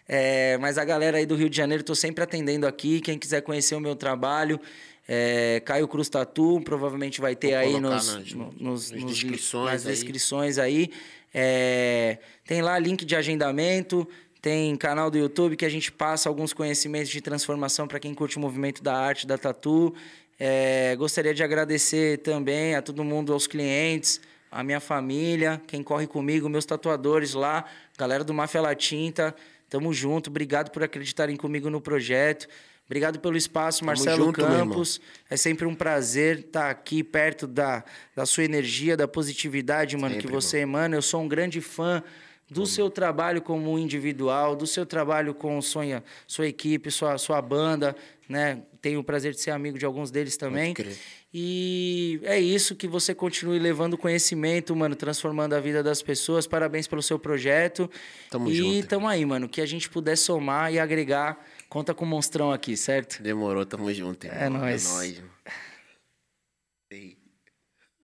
B: É, mas a galera aí do Rio de Janeiro, tô sempre atendendo aqui. Quem quiser conhecer o meu trabalho, é, Caio Cruz Tatu, provavelmente vai ter Vou aí nos, nas, nos, nos, nas descrições nas aí. descrições aí. É, tem lá link de agendamento. Tem canal do YouTube que a gente passa alguns conhecimentos de transformação para quem curte o movimento da arte, da tatu. É, gostaria de agradecer também a todo mundo, aos clientes, a minha família, quem corre comigo, meus tatuadores lá, galera do Máfia La Tinta. Tamo junto, obrigado por acreditarem comigo no projeto. Obrigado pelo espaço, Marcelo junto, Campos. É sempre um prazer estar aqui perto da, da sua energia, da positividade, mano, sempre, que você irmão. emana. Eu sou um grande fã do seu trabalho como individual, do seu trabalho com sua, sua equipe, sua, sua banda, né? Tenho o prazer de ser amigo de alguns deles também. E é isso que você continue levando conhecimento, mano, transformando a vida das pessoas. Parabéns pelo seu projeto.
A: Tamo
B: e
A: junto.
B: E tamo aí, mano. Que a gente puder somar e agregar, conta com o monstrão aqui, certo?
A: Demorou, tamo junto.
B: Irmão. É nóis. É nóis.